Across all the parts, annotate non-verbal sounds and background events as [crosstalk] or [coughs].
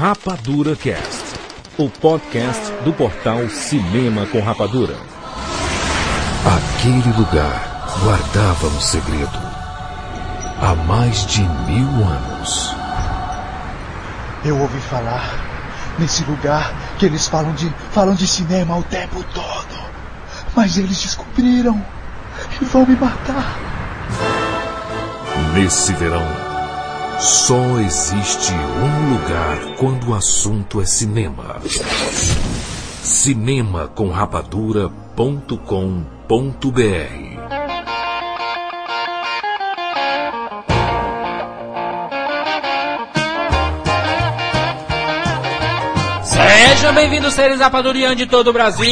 Rapadura Cast, o podcast do portal Cinema com Rapadura. Aquele lugar guardava um segredo. Há mais de mil anos. Eu ouvi falar nesse lugar que eles falam de falam de cinema o tempo todo. Mas eles descobriram e vão me matar. Nesse verão, só existe um lugar quando o assunto é cinema. Cinema com rapadura.com.br Sejam bem-vindos, seres rapadurianos de todo o Brasil.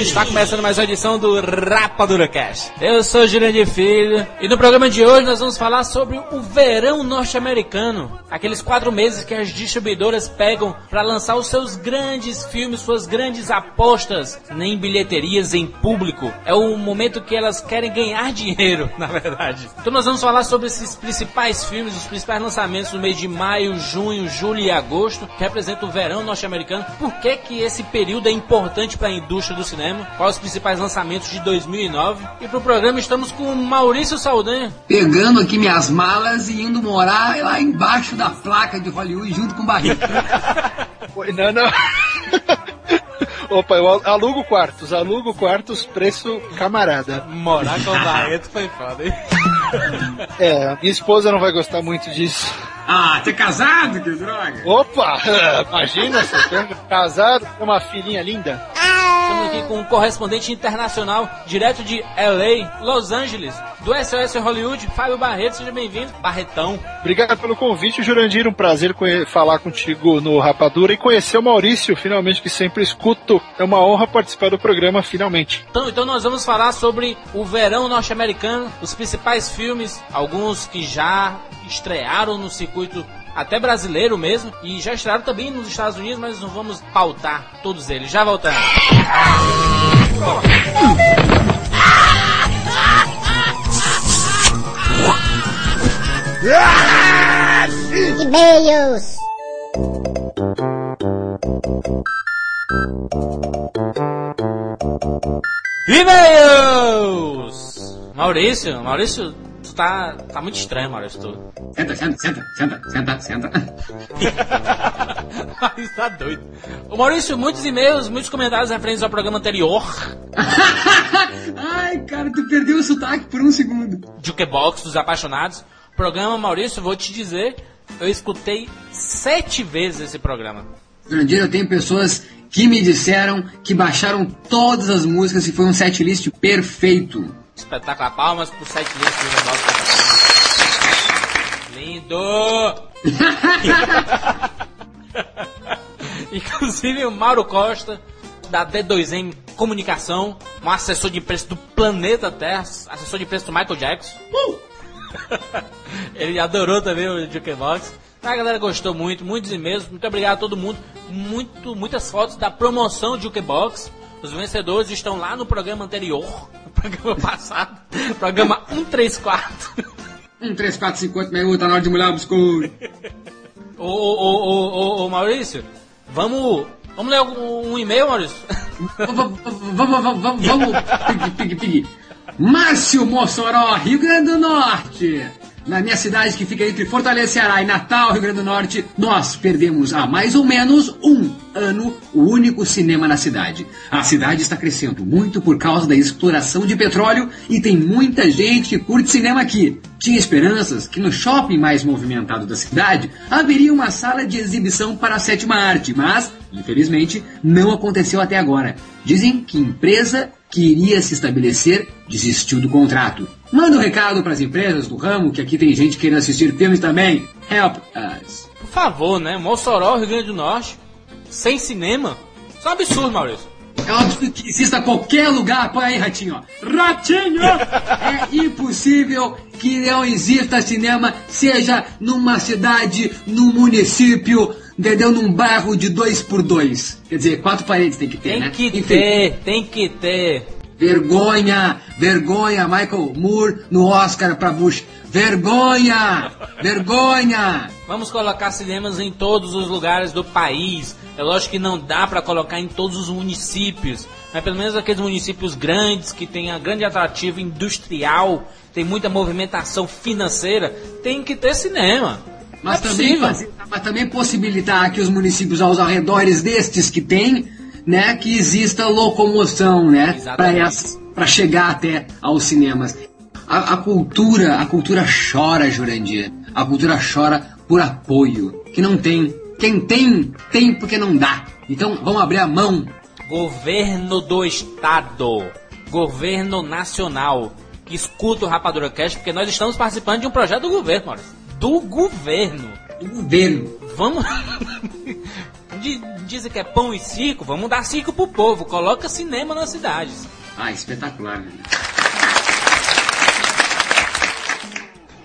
Está começando mais uma edição do Rapadura Cast. Eu sou Jurandir Filho e no programa de hoje nós vamos falar sobre o verão norte-americano. Aqueles quatro meses que as distribuidoras pegam para lançar os seus grandes filmes, suas grandes apostas em bilheterias, em público. É o momento que elas querem ganhar dinheiro, [laughs] na verdade. Então nós vamos falar sobre esses principais filmes, os principais lançamentos no mês de maio, junho, julho e agosto, que representam o verão norte-americano. Por que que esse período é importante para a indústria do cinema? Quais os principais lançamentos de 2009? E para o programa estamos com o Maurício Saldanha. Pegando aqui minhas malas e indo morar lá embaixo da placa de Hollywood junto com o Barreto. [laughs] Não, não. [laughs] Opa, eu alugo quartos, alugo quartos, preço camarada. Morar com o Barreto foi foda, hein? [laughs] É, minha esposa não vai gostar muito disso. Ah, você é casado? Que droga! Opa! [laughs] Imagina, você tem casado com uma filhinha linda. Estamos aqui com um correspondente internacional, direto de LA, Los Angeles, do SOS Hollywood, Fábio Barreto, seja bem-vindo. Barretão. Obrigado pelo convite, Jurandir. Um prazer falar contigo no Rapadura e conhecer o Maurício, finalmente, que sempre escuto. É uma honra participar do programa, finalmente. Então, então nós vamos falar sobre o verão norte-americano, os principais filmes, alguns que já estrearam no circuito até brasileiro mesmo, e já estrearam também nos Estados Unidos, mas não vamos pautar todos eles. Já voltamos. E-mails. E-mails! Maurício, Maurício, tu tá, tá muito estranho, Maurício, tu. Senta, senta, senta, senta, senta, senta. [laughs] Maurício tá doido. Ô Maurício, muitos e-mails, muitos comentários referentes ao programa anterior, [laughs] Ai, cara, tu perdeu o sotaque por um segundo. Jukebox dos Apaixonados. Programa, Maurício, vou te dizer, eu escutei sete vezes esse programa. Jurandir, eu tenho pessoas que me disseram que baixaram todas as músicas e foi um setlist perfeito. Espetáculo, palmas pro site list do Jukebox dos Apaixonados. Lindo! [laughs] Inclusive o Mauro Costa, da D2M Comunicação, um assessor de imprensa do planeta Terra, assessor de imprensa do Michael Jackson. [laughs] Ele adorou também o Jukebox. A galera gostou muito, muitos e-mails. Muito obrigado a todo mundo. Muito, muitas fotos da promoção de Jukebox. Os vencedores estão lá no programa anterior, no programa passado, programa 134. Um, três, quatro, cinco, oito, meia, tá na hora de molhar o biscoito. Ô, ô, ô, ô, Maurício, vamos, vamos ler um, um e-mail, Maurício? Vamos, vamos, vamos, vamos, vamos, pig, pig, pig. Márcio Mossoró, Rio Grande do Norte. Na minha cidade que fica entre Fortaleza, Ceará e Natal, Rio Grande do Norte, nós perdemos há mais ou menos um ano o único cinema na cidade. A cidade está crescendo muito por causa da exploração de petróleo e tem muita gente que curte cinema aqui. Tinha esperanças que no shopping mais movimentado da cidade haveria uma sala de exibição para a sétima arte, mas, infelizmente, não aconteceu até agora. Dizem que empresa que iria se estabelecer desistiu do contrato. Manda um recado para as empresas do ramo, que aqui tem gente querendo assistir filmes também. Help us. Por favor, né? Mossoró, Rio Grande do Norte, sem cinema. Isso é um absurdo, Maurício. É óbvio que exista qualquer lugar. Põe aí, Ratinho. ó. Ratinho! [laughs] É impossível que não exista cinema, seja numa cidade, num município, entendeu? Num bairro de dois por dois. Quer dizer, quatro paredes tem que ter, Tem né? que Enfim. ter, tem que ter. Vergonha! Vergonha! Michael Moore no Oscar pra Bush. Vergonha! Vergonha! Vamos colocar cinemas em todos os lugares do país. É lógico que não dá para colocar em todos os municípios, mas pelo menos aqueles municípios grandes que têm um grande atrativo industrial, tem muita movimentação financeira, tem que ter cinema. Mas, é também, mas também possibilitar que os municípios aos arredores destes que tem, né, que exista locomoção, né, para chegar até aos cinemas. A, a, cultura, a cultura chora, Jurandir. A cultura chora por apoio, que não tem. Quem tem, tem porque não dá. Então vamos abrir a mão. Governo do Estado, governo nacional, que escuta o Rapadura Cast, porque nós estamos participando de um projeto do governo, Maurício do governo. Do governo. Vamos. [laughs] Dizem que é pão e circo, vamos dar circo pro povo. Coloca cinema nas cidades. Ah, espetacular, né?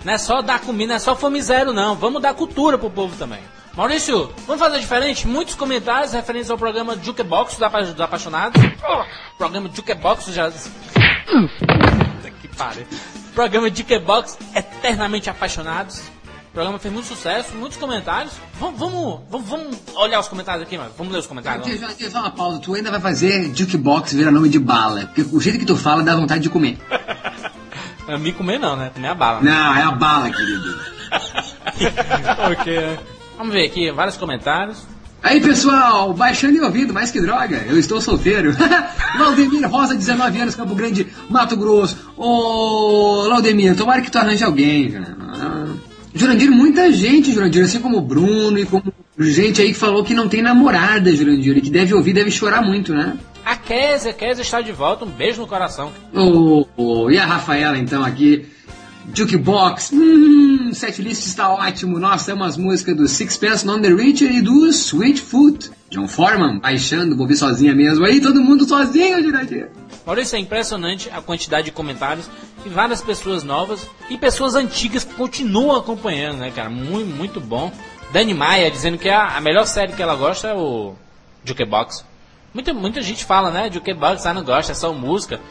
Não é só dar comida, não é só fome zero, não. Vamos dar cultura pro povo também. Maurício, vamos fazer diferente? Muitos comentários referentes ao programa Jukebox dos Apaixonados. Programa Jukebox já. Puta que pariu. Programa Jukebox Eternamente Apaixonados. O programa fez muito sucesso, muitos comentários. Vamos, vamos, vamos, vamos olhar os comentários aqui, mano. Vamos ler os comentários. Deixa, deixa só uma pausa. Tu ainda vai fazer jukebox virar nome de bala. Porque o jeito que tu fala dá vontade de comer. [laughs] é me comer não, né? Comer a bala. Né? Não, é a bala, querido. [laughs] ok. Vamos ver aqui, vários comentários. Aí pessoal, baixando e ouvindo, mais que droga, eu estou solteiro. [laughs] Laudemir Rosa, 19 anos, Campo Grande, Mato Grosso. Ô, Laudemir, tomara que tu arranje alguém, cara. Jurandir, muita gente, Jurandir, assim como o Bruno e como gente aí que falou que não tem namorada, Jurandir, e que deve ouvir, deve chorar muito, né? A Kézia, Kézia está de volta, um beijo no coração. Oh, oh, e a Rafaela, então, aqui, Jukebox, hum, setlist está ótimo, nós temos as músicas do Sixpence On The Richer e do Sweet Foot. John Foreman, baixando, vou ver sozinha mesmo, aí todo mundo sozinho, Jurandir. Maurício, é impressionante a quantidade de comentários e várias pessoas novas e pessoas antigas que continuam acompanhando, né, cara? Muito, muito bom. Dani Maia dizendo que a, a melhor série que ela gosta é o Jukebox. Muita, muita gente fala, né? Jukebox, ah, não gosta, é só música.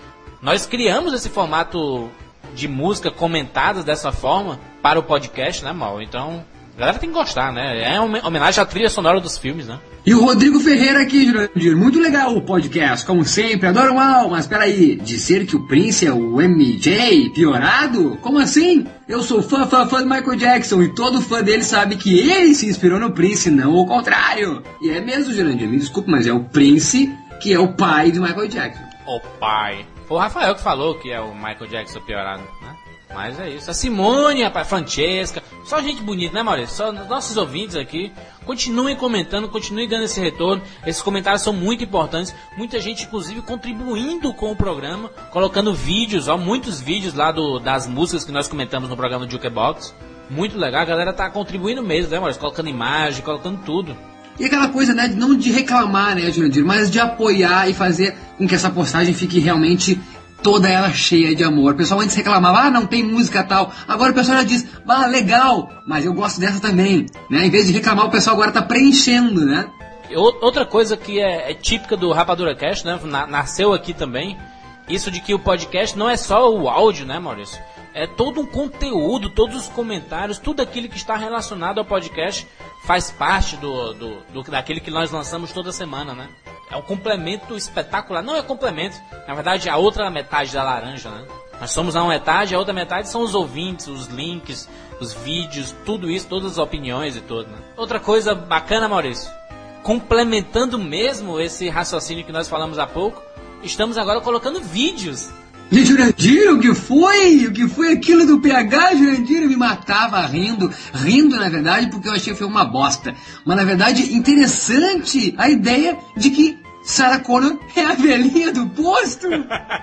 Nós criamos esse formato de música comentada dessa forma para o podcast, né, Mal? Então, a galera tem que gostar, né? É uma homenagem à trilha sonora dos filmes, né? E o Rodrigo Ferreira aqui, Jurandir. Muito legal o podcast, como sempre. Adoro mal, mas peraí. Dizer que o Prince é o MJ piorado? Como assim? Eu sou fã, fã, fã do Michael Jackson e todo fã dele sabe que ele se inspirou no Prince, não o contrário. E é mesmo, Jurandir. Me desculpe, mas é o Prince que é o pai de Michael Jackson. O pai. Foi o Rafael que falou que é o Michael Jackson piorado, né? Mas é isso. A Simone, a Francesca, só gente bonita, né, Maurício? Só nossos ouvintes aqui. Continuem comentando, continuem dando esse retorno. Esses comentários são muito importantes. Muita gente, inclusive, contribuindo com o programa, colocando vídeos, ó, muitos vídeos lá do, das músicas que nós comentamos no programa Jukebox. Muito legal, a galera tá contribuindo mesmo, né, Maurício? Colocando imagem, colocando tudo. E aquela coisa, né, não de reclamar, né, Jurandir, mas de apoiar e fazer com que essa postagem fique realmente toda ela cheia de amor. O pessoal antes reclamava, ah, não tem música tal. Agora o pessoal já diz, ah, legal, mas eu gosto dessa também. Né? Em vez de reclamar, o pessoal agora está preenchendo, né? Outra coisa que é, é típica do Rapadura Cast, né? nasceu aqui também, isso de que o podcast não é só o áudio, né, Maurício? É todo um conteúdo, todos os comentários, tudo aquilo que está relacionado ao podcast faz parte do, do, do daquele que nós lançamos toda semana, né? É um complemento espetacular. Não é complemento, na verdade, a outra metade da laranja, né? Nós somos a uma metade, a outra metade são os ouvintes, os links, os vídeos, tudo isso, todas as opiniões e tudo. Né? Outra coisa bacana, Maurício, complementando mesmo esse raciocínio que nós falamos há pouco, estamos agora colocando vídeos. E Jurandir, o que foi? O que foi aquilo do PH? Jurandir me matava rindo, rindo na verdade, porque eu achei que foi uma bosta. Mas na verdade, interessante a ideia de que Sarah Connor é a velhinha do posto.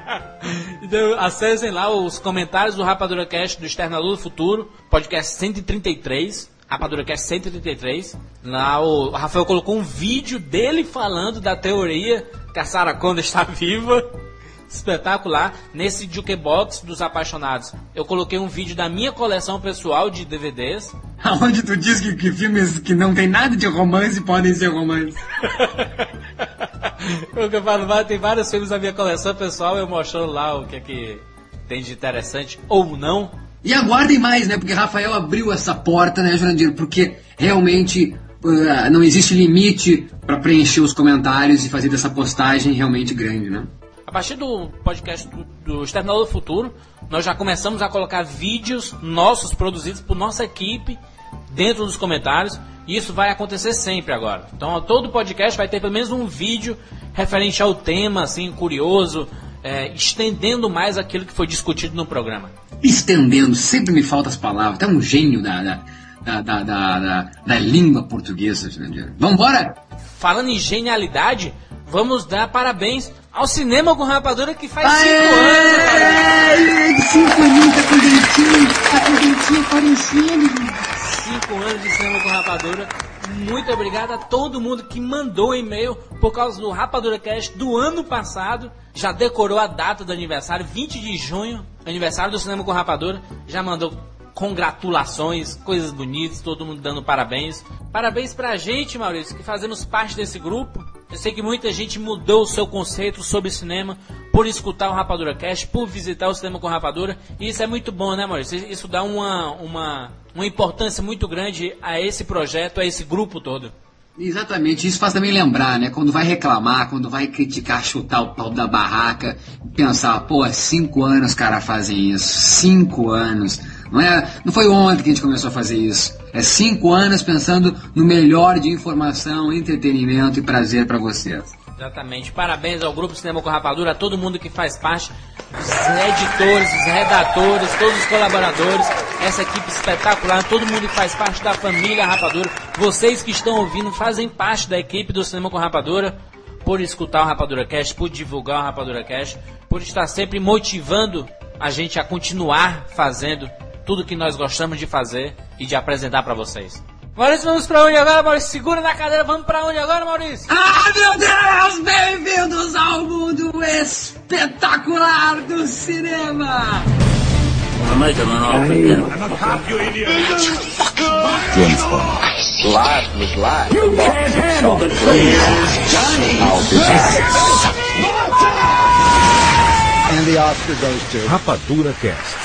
[laughs] então, acessem lá os comentários do Rapadura Cast do Externador do Futuro, podcast 133. Rapadura Cast 133. Lá o Rafael colocou um vídeo dele falando da teoria que a Sarah Connor está [laughs] viva espetacular nesse jukebox dos apaixonados. Eu coloquei um vídeo da minha coleção pessoal de DVDs. [laughs] Aonde tu diz que, que filmes que não tem nada de romance podem ser romance. [laughs] o que eu falo, tem vários filmes na minha coleção pessoal, eu mostrando lá o que é que tem de interessante ou não. E aguardem mais, né? Porque Rafael abriu essa porta, né, Jurandir? Porque realmente uh, não existe limite para preencher os comentários e fazer dessa postagem realmente grande, né? Partir do podcast do, do do Futuro, nós já começamos a colocar vídeos nossos produzidos por nossa equipe dentro dos comentários. E isso vai acontecer sempre agora. Então todo podcast vai ter pelo menos um vídeo referente ao tema, assim, curioso, é, estendendo mais aquilo que foi discutido no programa. Estendendo, sempre me faltam as palavras. Tá um gênio da, da, da, da, da, da língua portuguesa, Jurandir. Vambora? Falando em genialidade, vamos dar parabéns ao Cinema com Rapadura que faz Aê! cinco anos. Cinco aninhos, tá com dentinho, tá com dentinho aparecendo. Cinco anos de Cinema com Rapadura. Muito obrigado a todo mundo que mandou e-mail por causa do Rapadura Cast do ano passado. Já decorou a data do aniversário, 20 de junho, aniversário do Cinema com Rapadura. Já mandou congratulações, coisas bonitas, todo mundo dando parabéns. Parabéns pra gente, Maurício, que fazemos parte desse grupo. Eu sei que muita gente mudou o seu conceito sobre cinema por escutar o Rapadura Cast, por visitar o cinema com Rapadura. E isso é muito bom, né, Maurício? Isso dá uma, uma, uma importância muito grande a esse projeto, a esse grupo todo. Exatamente, isso faz também lembrar, né? Quando vai reclamar, quando vai criticar, chutar o pau da barraca, pensar, pô, cinco anos cara fazem isso, cinco anos. Não, é, não foi ontem que a gente começou a fazer isso. É cinco anos pensando no melhor de informação, entretenimento e prazer para vocês. Exatamente. Parabéns ao Grupo Cinema com Rapadura, a todo mundo que faz parte, os editores, os redatores, todos os colaboradores, essa equipe espetacular, todo mundo que faz parte da família Rapadura. Vocês que estão ouvindo fazem parte da equipe do Cinema com Rapadura, por escutar o Rapadura Cast, por divulgar o Rapadura Cast, por estar sempre motivando a gente a continuar fazendo tudo que nós gostamos de fazer e de apresentar para vocês. Maurício, vamos pra onde agora, Maurício? Segura na cadeira, vamos pra onde agora, Maurício? Ah, meu Deus! Bem-vindos ao mundo espetacular do cinema! Rapadura Cast.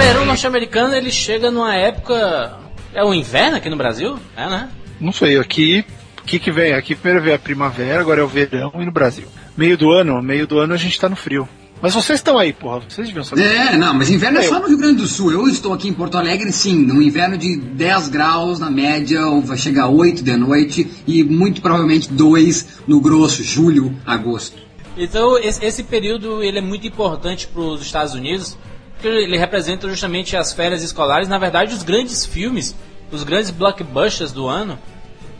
Verão norte-americano, ele chega numa época... É o inverno aqui no Brasil? É, né? Não sei, aqui. O que, que vem? Aqui primeiro veio a primavera, agora é o verão e no Brasil. Meio do ano, meio do ano a gente tá no frio. Mas vocês estão aí, porra. Vocês deviam saber. É, não, mas inverno é Eu. só no Rio Grande do Sul. Eu estou aqui em Porto Alegre, sim, num inverno de 10 graus na média, ou vai chegar a 8 de noite, e muito provavelmente 2 no grosso, julho, agosto. Então, esse, esse período ele é muito importante para os Estados Unidos, porque ele representa justamente as férias escolares. Na verdade, os grandes filmes, os grandes blockbusters do ano,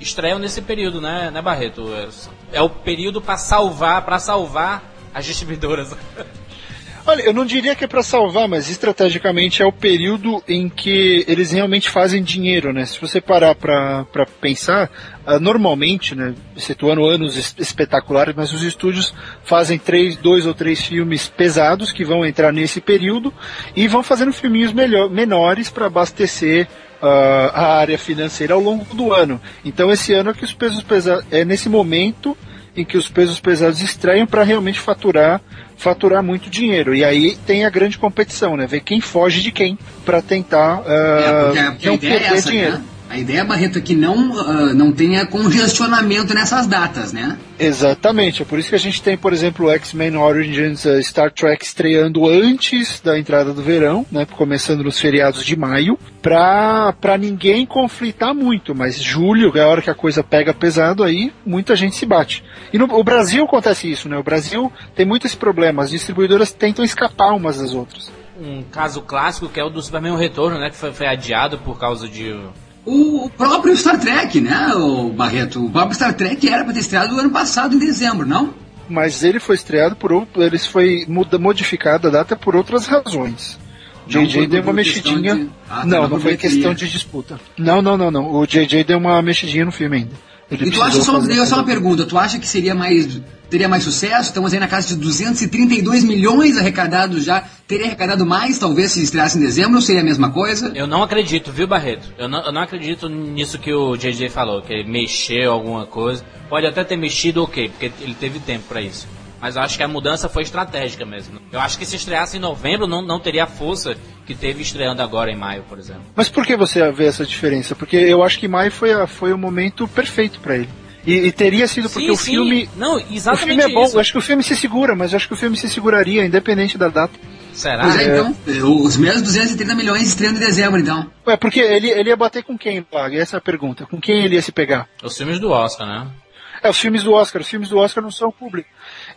estreiam nesse período, né, né Barreto? É, é o período para salvar, para salvar as distribuidoras. [laughs] Olha, eu não diria que é pra salvar, mas estrategicamente é o período em que eles realmente fazem dinheiro, né? Se você parar pra pensar, ah, normalmente, né, excetuando anos es- espetaculares, mas os estúdios fazem três, dois ou três filmes pesados que vão entrar nesse período e vão fazendo filminhos melhor, menores para abastecer ah, a área financeira ao longo do ano. Então esse ano é que os pesos pesados, é nesse momento em que os pesos pesados estreiam para realmente faturar faturar muito dinheiro. E aí tem a grande competição, né? Ver quem foge de quem para tentar É, porque, ah, porque a não é perder essa, dinheiro. né? A ideia, Barreto, é que não, ah, não tenha congestionamento nessas datas, né? Exatamente, é por isso que a gente tem, por exemplo, o X-Men Origins uh, Star Trek estreando antes da entrada do verão, né, começando nos feriados de maio, pra, pra ninguém conflitar muito, mas julho, é a hora que a coisa pega pesado, aí muita gente se bate. E no o Brasil acontece isso, né, o Brasil tem muito esse problema, as distribuidoras tentam escapar umas das outras. Um caso clássico que é o do Superman o Retorno, né, que foi, foi adiado por causa de O próprio Star Trek, né, o Barreto? O próprio Star Trek era para ter estreado no ano passado, em dezembro, não? Mas ele foi estreado por outro, ele foi modificado a data por outras razões. Não JJ deu uma mexidinha. de- Ah, tá, não, não foi questão de disputa. Não, não, não, não. O JJ deu uma mexidinha no filme ainda. Ele E tu acha, só, eu só uma pergunta, tu acha que seria mais, teria mais sucesso? Estamos aí na casa de 232 milhões arrecadados já. Teria arrecadado mais, talvez, se estreasse em dezembro, seria a mesma coisa? Eu não acredito, viu, Barreto? Eu não, eu não acredito nisso que o JJ falou, que ele mexeu alguma coisa. Pode até ter mexido, ok, porque ele teve tempo pra isso. Mas eu acho que a mudança foi estratégica mesmo. Eu acho que se estreasse em novembro, não, não teria a força que teve estreando agora em maio, por exemplo. Mas por que você vê essa diferença? Porque eu acho que maio foi, a- foi o momento perfeito pra ele. E, e teria sido porque sim, o sim. filme. Não, O exatamente filme é bom, isso. eu acho que o filme se segura, mas eu acho que o filme se seguraria, independente da data. Será? Pois é, então, eh, os mesmos 230 milhões estreando em dezembro, então. Ué, porque ele, ele ia bater com quem, Pag? Essa é a pergunta. Com quem ele ia se pegar? Os filmes do Oscar, né? É, os filmes do Oscar. Os filmes do Oscar não são público.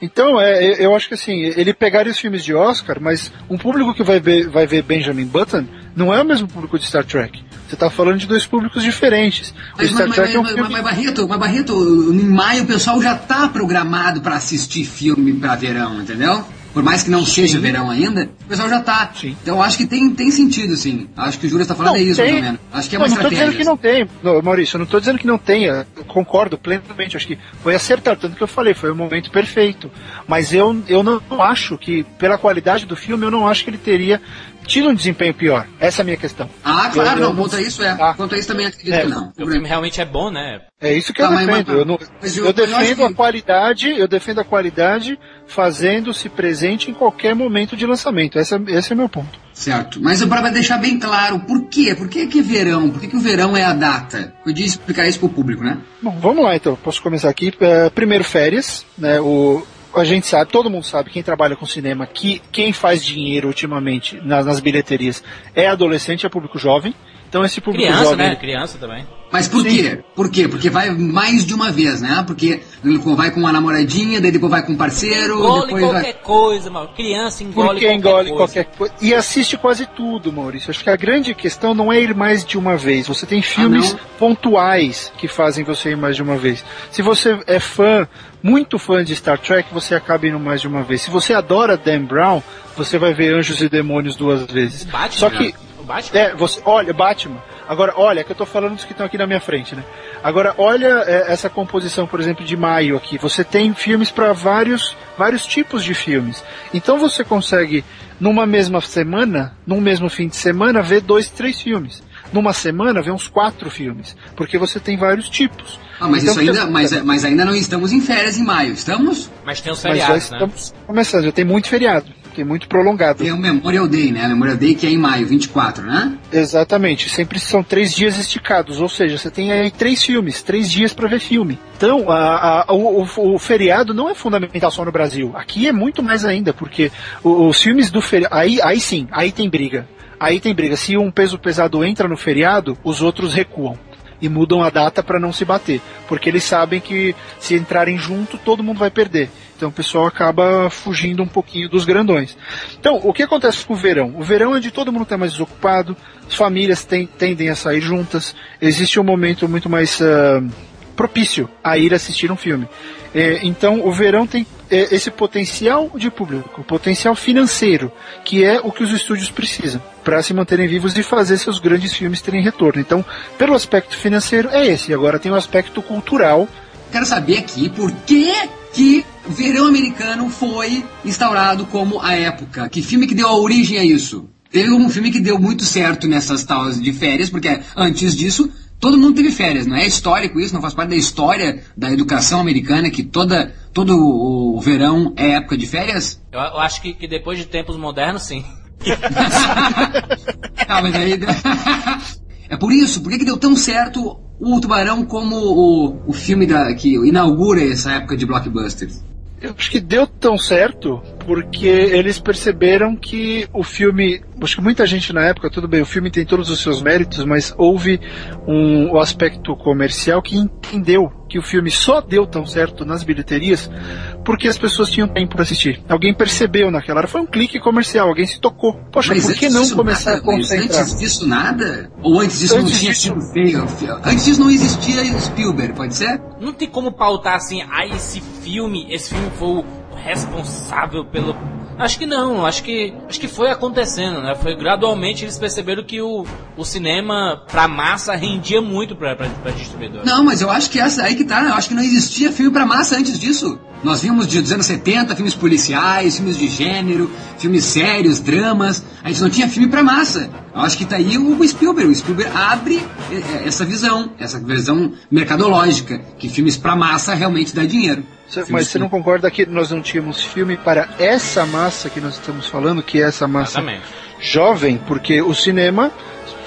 Então, é, eu- eu acho que assim, ele pegaria os filmes de Oscar, mas um público que vai ver, vai ver Benjamin Button não é o mesmo público de Star Trek. Você tá falando de dois públicos diferentes. O Mas, Star mas, é um mas, filme... mas, mas, Barreto, mas Barreto, em maio o pessoal já tá programado pra assistir filme pra verão, entendeu? Por mais que não seja verão ainda, o pessoal já tá. Sim. Então eu acho que tem, tem sentido, sim. Acho que o Júlio tá falando é isso, tem. ou menos. Acho que é não, uma não estratégia. dizendo que não tem. Não, Maurício, eu não tô dizendo que não tenha. Eu concordo plenamente. Acho que foi acertar. Tanto que eu falei, foi o momento perfeito. Mas eu, eu não acho que, pela qualidade do filme, eu não acho que ele teria tido um desempenho pior. Essa é a minha questão. Ah, claro, Eu- eu não. Quanto a isso, é. Ah. Quanto a isso também acredito É. que não. O filme realmente é bom, né? É isso que Tá, eu mas- defendo. mas- eu, não- mas eu eu- eu defendo que- a qualidade, eu defendo a qualidade fazendo-se presente em qualquer momento de lançamento. Esse é, esse é meu ponto. Certo. Mas para deixar bem claro, por quê? Por que que é verão? Por que, que o verão é a data? Podia explicar isso pro público, né? Bom, vamos lá então. Posso começar aqui. É, primeiro, férias. Né, o, a gente sabe, todo mundo sabe, quem trabalha com cinema, que quem faz dinheiro ultimamente nas, nas bilheterias é adolescente, é público jovem. Então esse público Criança, jovem. né? Criança também. Mas por quê? Por quê? Porque vai mais de uma vez, né? Porque vai com uma namoradinha, daí depois vai com um parceiro, Engole depois qualquer vai... coisa, mano. Criança engole Porque qualquer engole coisa. qualquer coisa. E assiste quase tudo, Maurício. Acho que a grande questão não é ir mais de uma vez. Você tem filmes não? pontuais que fazem você ir mais de uma vez. Se você é fã, muito fã de Star Trek, você acaba indo mais de uma vez. Se você adora Dan Brown, você vai ver Anjos e Demônios duas vezes. Batman, Só que O Batman? é, você, olha, Batman. Agora, olha, que eu tô falando dos que estão aqui na minha frente, né? Agora, olha é, essa composição, por exemplo, de maio aqui. Você tem filmes para vários, vários tipos de filmes. Então você consegue, numa mesma semana, num mesmo fim de semana, ver dois, três filmes. Numa semana, ver uns quatro filmes. Porque você tem vários tipos. Ah, mas Então, isso ainda, mas, mas ainda não estamos em férias em maio, estamos? Mas tem os Mas já feriados, né? estamos começando, já tem muito feriado. Tem muito prolongado. Tem o Memorial Day, né? Memorial Day que é em maio, 24, né? Exatamente, sempre são três dias esticados, ou seja, você tem aí três filmes, três dias para ver filme. Então, a- a- o, o- feriado não é fundamental só no Brasil. Aqui é muito mais ainda, porque o- os filmes do feriado. Aí, aí sim, aí tem briga. Aí tem briga. Se um peso pesado entra no feriado, os outros recuam. E mudam a data para não se bater. Porque eles sabem que se entrarem junto, todo mundo vai perder. Então o pessoal acaba fugindo um pouquinho dos grandões. Então, o que acontece com o verão? O verão é onde todo mundo está mais desocupado, as famílias tem- tendem a sair juntas, existe um momento muito mais ah, propício a ir assistir um filme. É, então, o verão tem é, esse potencial de público, potencial financeiro, que é o que os estúdios precisam para se manterem vivos e fazer seus grandes filmes terem retorno. Então, pelo aspecto financeiro, é esse. Agora tem o aspecto cultural. Quero saber aqui por que que verão americano foi instaurado como a época. Que filme que deu a origem a isso? Teve um filme que deu muito certo nessas taus de férias, porque antes disso todo mundo teve férias, não é histórico isso, não faz parte da história da educação americana que toda, todo o verão é época de férias? Eu, eu acho que, que depois de tempos modernos, sim. [laughs] ah, mas aí... [laughs] é por isso, por que, que deu tão certo o Tubarão como o, o filme da, que inaugura essa época de blockbusters? Eu acho que deu tão certo porque eles perceberam que o filme. Acho que muita gente na época, tudo bem, o filme tem todos os seus méritos, mas houve um, o aspecto comercial que entendeu que o filme só deu tão certo nas bilheterias porque as pessoas tinham tempo para assistir. Alguém percebeu naquela hora, foi um clique comercial, alguém se tocou. Poxa, Mas por que não começar nada, a concentrar? Antes disso nada? Ou antes disso Antes não tinha disso- sido feio? Antes disso não existia Spielberg, pode ser? Não tem como pautar assim, ah, esse filme, esse filme foi o responsável pelo. Acho que não, acho que acho que foi acontecendo, né? Foi gradualmente eles perceberam que o, o cinema pra massa rendia muito pra, pra, pra distribuidora. Não, mas eu acho que essa aí que tá, eu acho que não existia filme pra massa antes disso. Nós vimos de, dos anos 70 filmes policiais, filmes de gênero, filmes sérios, dramas. A gente não tinha filme pra massa. Eu acho que tá aí o Spielberg. O Spielberg abre eh, eh, essa visão, essa visão mercadológica, que filmes pra massa realmente dá dinheiro. Cê- Mas você não concorda que nós não tínhamos filme para essa massa que nós estamos falando, que é essa massa Exatamente. jovem, porque o cinema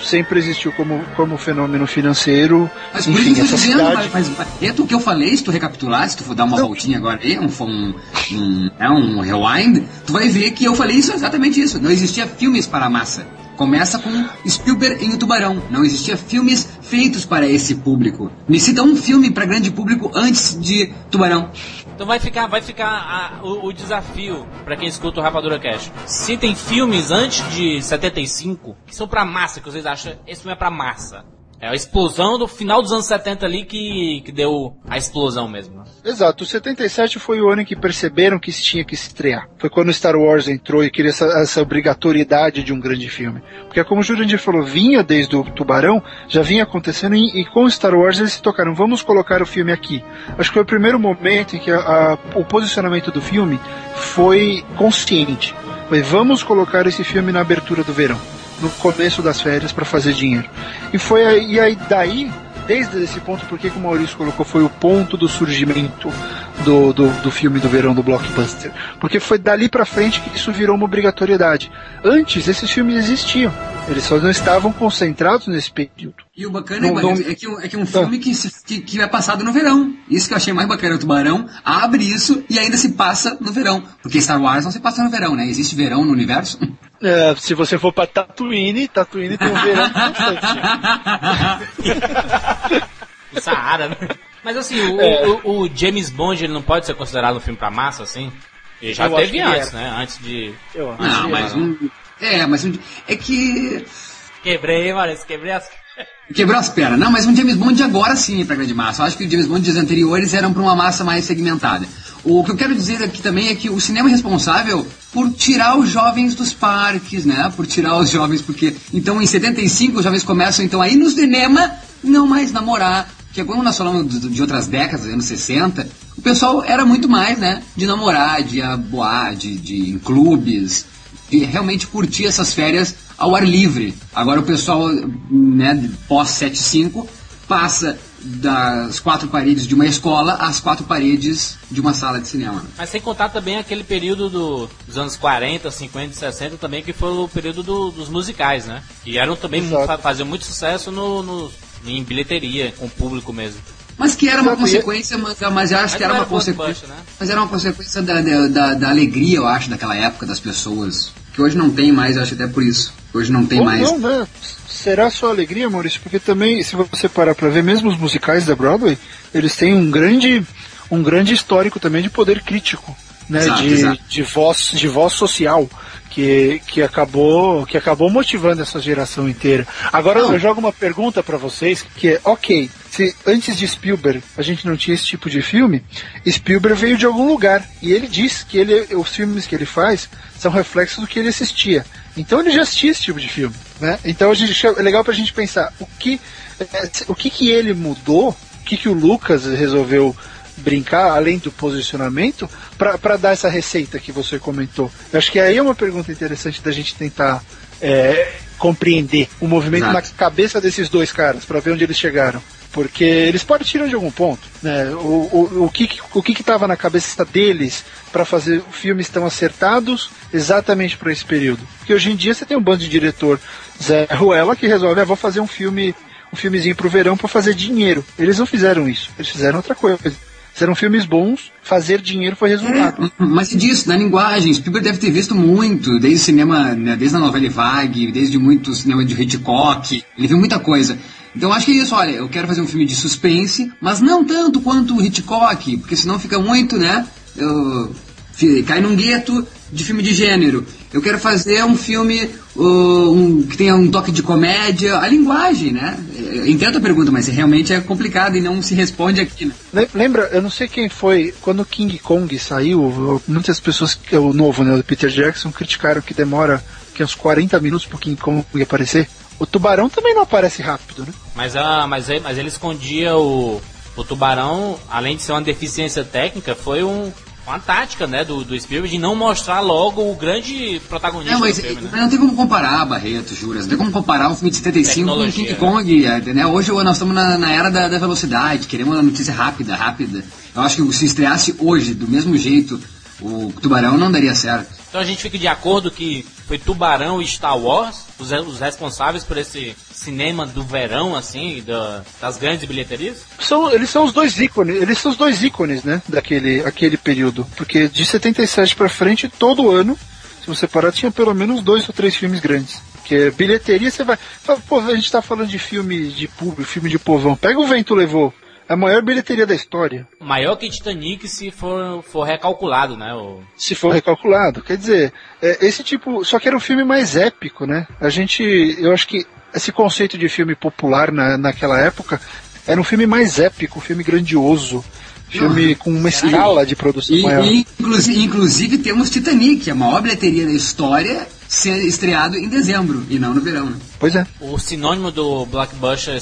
sempre existiu como, como fenômeno financeiro. Mas por Enfim, isso que eu tô essa dizendo, cidade. mas, mas dentro do que eu falei, se tu recapitular, se tu for dar uma voltinha agora aí, um, um, um, é um rewind, tu vai ver que eu falei isso exatamente isso. Não existia filmes para a massa. Começa com Spielberg em O Tubarão. Não existia filmes feitos para esse público. Me cita um filme para grande público antes de Tubarão. Então vai ficar, vai ficar a- o, o desafio pra quem escuta o Rapadura Cash. Se tem filmes antes de 75 que são pra massa, que vocês acham esse filme é pra massa. É a explosão do final dos anos 70 ali que, que deu a explosão mesmo. né? Exato, o 77 foi o ano em que perceberam que tinha que estrear. Foi quando Star Wars entrou e queria essa, essa obrigatoriedade de um grande filme. Porque como o Jurandir falou, vinha desde o Tubarão, já vinha acontecendo e, e com Star Wars eles se tocaram, vamos colocar o filme aqui. Acho que foi o primeiro momento em que a- a- o posicionamento do filme foi consciente. Foi, vamos colocar esse filme na abertura do verão, no começo das férias para fazer dinheiro. E foi aí, e aí daí desde esse ponto, porque que o Maurício colocou, foi o ponto do surgimento do, do, do filme do verão do blockbuster. Porque foi dali pra frente que isso virou uma obrigatoriedade. Antes, esses filmes existiam. Eles só não estavam concentrados nesse período. E o bacana Não, é, não- é que, é que é um filme que, se- que, que é passado no verão. Isso que eu achei mais bacana. O Tubarão abre isso e ainda se passa no verão. Porque Star Wars não se passa no verão, né? Existe verão no universo? É, se você for pra Tatooine, Tatooine tem um verão constante. [laughs] O Saara, né? Mas assim, o, É. o- o James Bond ele não pode ser considerado um filme pra massa, assim? Ele já Eu teve antes, é. né? Antes de. Eu acho. Não, mas um. É, mas um. É que. Quebrei, Maurício, quebrei as. Quebrou as pernas. Não, mas um James Bond agora sim é pra grande massa. Eu acho que os James Bond dos anteriores eram pra uma massa mais segmentada. O que eu quero dizer aqui também é que o cinema é responsável por tirar os jovens dos parques, né? Por tirar os jovens, porque. Então em 75 os jovens começam então a ir no cinema, não mais namorar. Que quando nós falamos de, de outras décadas, anos 60, o pessoal era muito mais, né? De namorar, de ir a boar, de, de ir em clubes, de realmente curtir essas férias ao ar livre. Agora o pessoal, né, pós 75, passa das quatro paredes de uma escola às quatro paredes de uma sala de cinema. Mas sem contar também aquele período do- dos anos 40, 50 e 60 também, que foi o período do- dos musicais, né? Que eram também, faziam muito sucesso no, no- em bilheteria, com o público mesmo. Mas que era uma consequência, mas, mas eu acho Mas que era uma era consequência. blockbuster, né? Mas era uma consequência da, da, da- da alegria, eu acho, daquela época das pessoas. Que hoje não tem mais, eu acho até por isso. Hoje não tem Ou mais. não, né? Será sua alegria, Maurício? Porque também, se você parar pra ver, mesmo os musicais da Broadway, eles têm um grande, um grande histórico também de poder crítico, né? Exato, de, exato. de voz, de voz social. Que, que, acabou, que acabou motivando essa geração inteira. Agora Não. eu jogo uma pergunta pra vocês, que é, ok, se antes de Spielberg a gente não tinha esse tipo de filme, Spielberg veio de algum lugar. E ele diz que ele, os filmes que ele faz são reflexos do que ele assistia. Então ele já assistia esse tipo de filme, né? Então gente, é legal pra gente pensar o que, é, o que que ele mudou, o que que o Lucas resolveu brincar, além do posicionamento, para dar essa receita que você comentou. Eu acho que aí é uma pergunta interessante da gente tentar é, compreender o movimento Exato. na cabeça desses dois caras, para ver onde eles chegaram. Porque eles partiram de algum ponto, né? O, o, o que o que estava na cabeça deles para fazer filmes tão acertados exatamente para esse período? Porque hoje em dia você tem um bando de diretor Zé Ruela que resolve, ah, vou fazer um filme, um filmezinho pro verão para fazer dinheiro. Eles não fizeram isso, eles fizeram outra coisa. Fizeram filmes bons, fazer dinheiro foi resultado. É, mas e disso, na linguagem, Spielberg deve ter visto muito, desde cinema, né, desde a novela Vague, desde muito cinema de Hitchcock, ele viu muita coisa. Então acho que é isso, olha, eu quero fazer um filme de suspense, mas não tanto quanto o Hitchcock, porque senão fica muito, né, eu, cai num gueto, de filme de gênero. Eu quero fazer um filme uh, um, que tenha um toque de comédia, a linguagem, né? Entendo a pergunta, mas realmente é complicado e não se responde aqui. Né? Lembra, eu não sei quem foi, quando King Kong saiu, muitas pessoas, o novo, né, o Peter Jackson, criticaram que demora que uns 40 minutos pro King Kong aparecer. O tubarão também não aparece rápido, né? Mas, ah, mas, mas ele escondia o, o tubarão, além de ser uma deficiência técnica, foi um, uma tática, né, do, do Spielberg de não mostrar logo o grande protagonista não, mas, do filme, né? Mas não tem como comparar, Barreto, Juras. Não tem como comparar um filme de 75 com King Kong, é, né? Hoje nós estamos na, na era da, da, velocidade, queremos uma notícia rápida, rápida. Eu acho que se estreasse hoje, do mesmo jeito, o Tubarão não daria certo. Então a gente fica de acordo que foi Tubarão e Star Wars os, os responsáveis por esse cinema do verão, assim, da, das grandes bilheterias? São, eles são os dois ícones, eles são os dois ícones, né, daquele aquele período. Porque de 77 para frente, todo ano, se você parar, tinha pelo menos dois ou três filmes grandes. Porque bilheteria você vai. Pô, a gente tá falando de filme de público, filme de povão. Pega o vento levou. A maior bilheteria da história. Maior que Titanic se for, for recalculado, né? O... Se for recalculado. Quer dizer, é, esse tipo. Só que era um filme mais épico, né? A gente. Eu acho que esse conceito de filme popular na, naquela época era um filme mais épico, um filme grandioso. Filme com uma escala de produção e, maior. E, inclusive, inclusive temos Titanic, a maior bilheteria da história, ser estreado em dezembro e não no verão. Né? Pois é. O sinônimo do blockbuster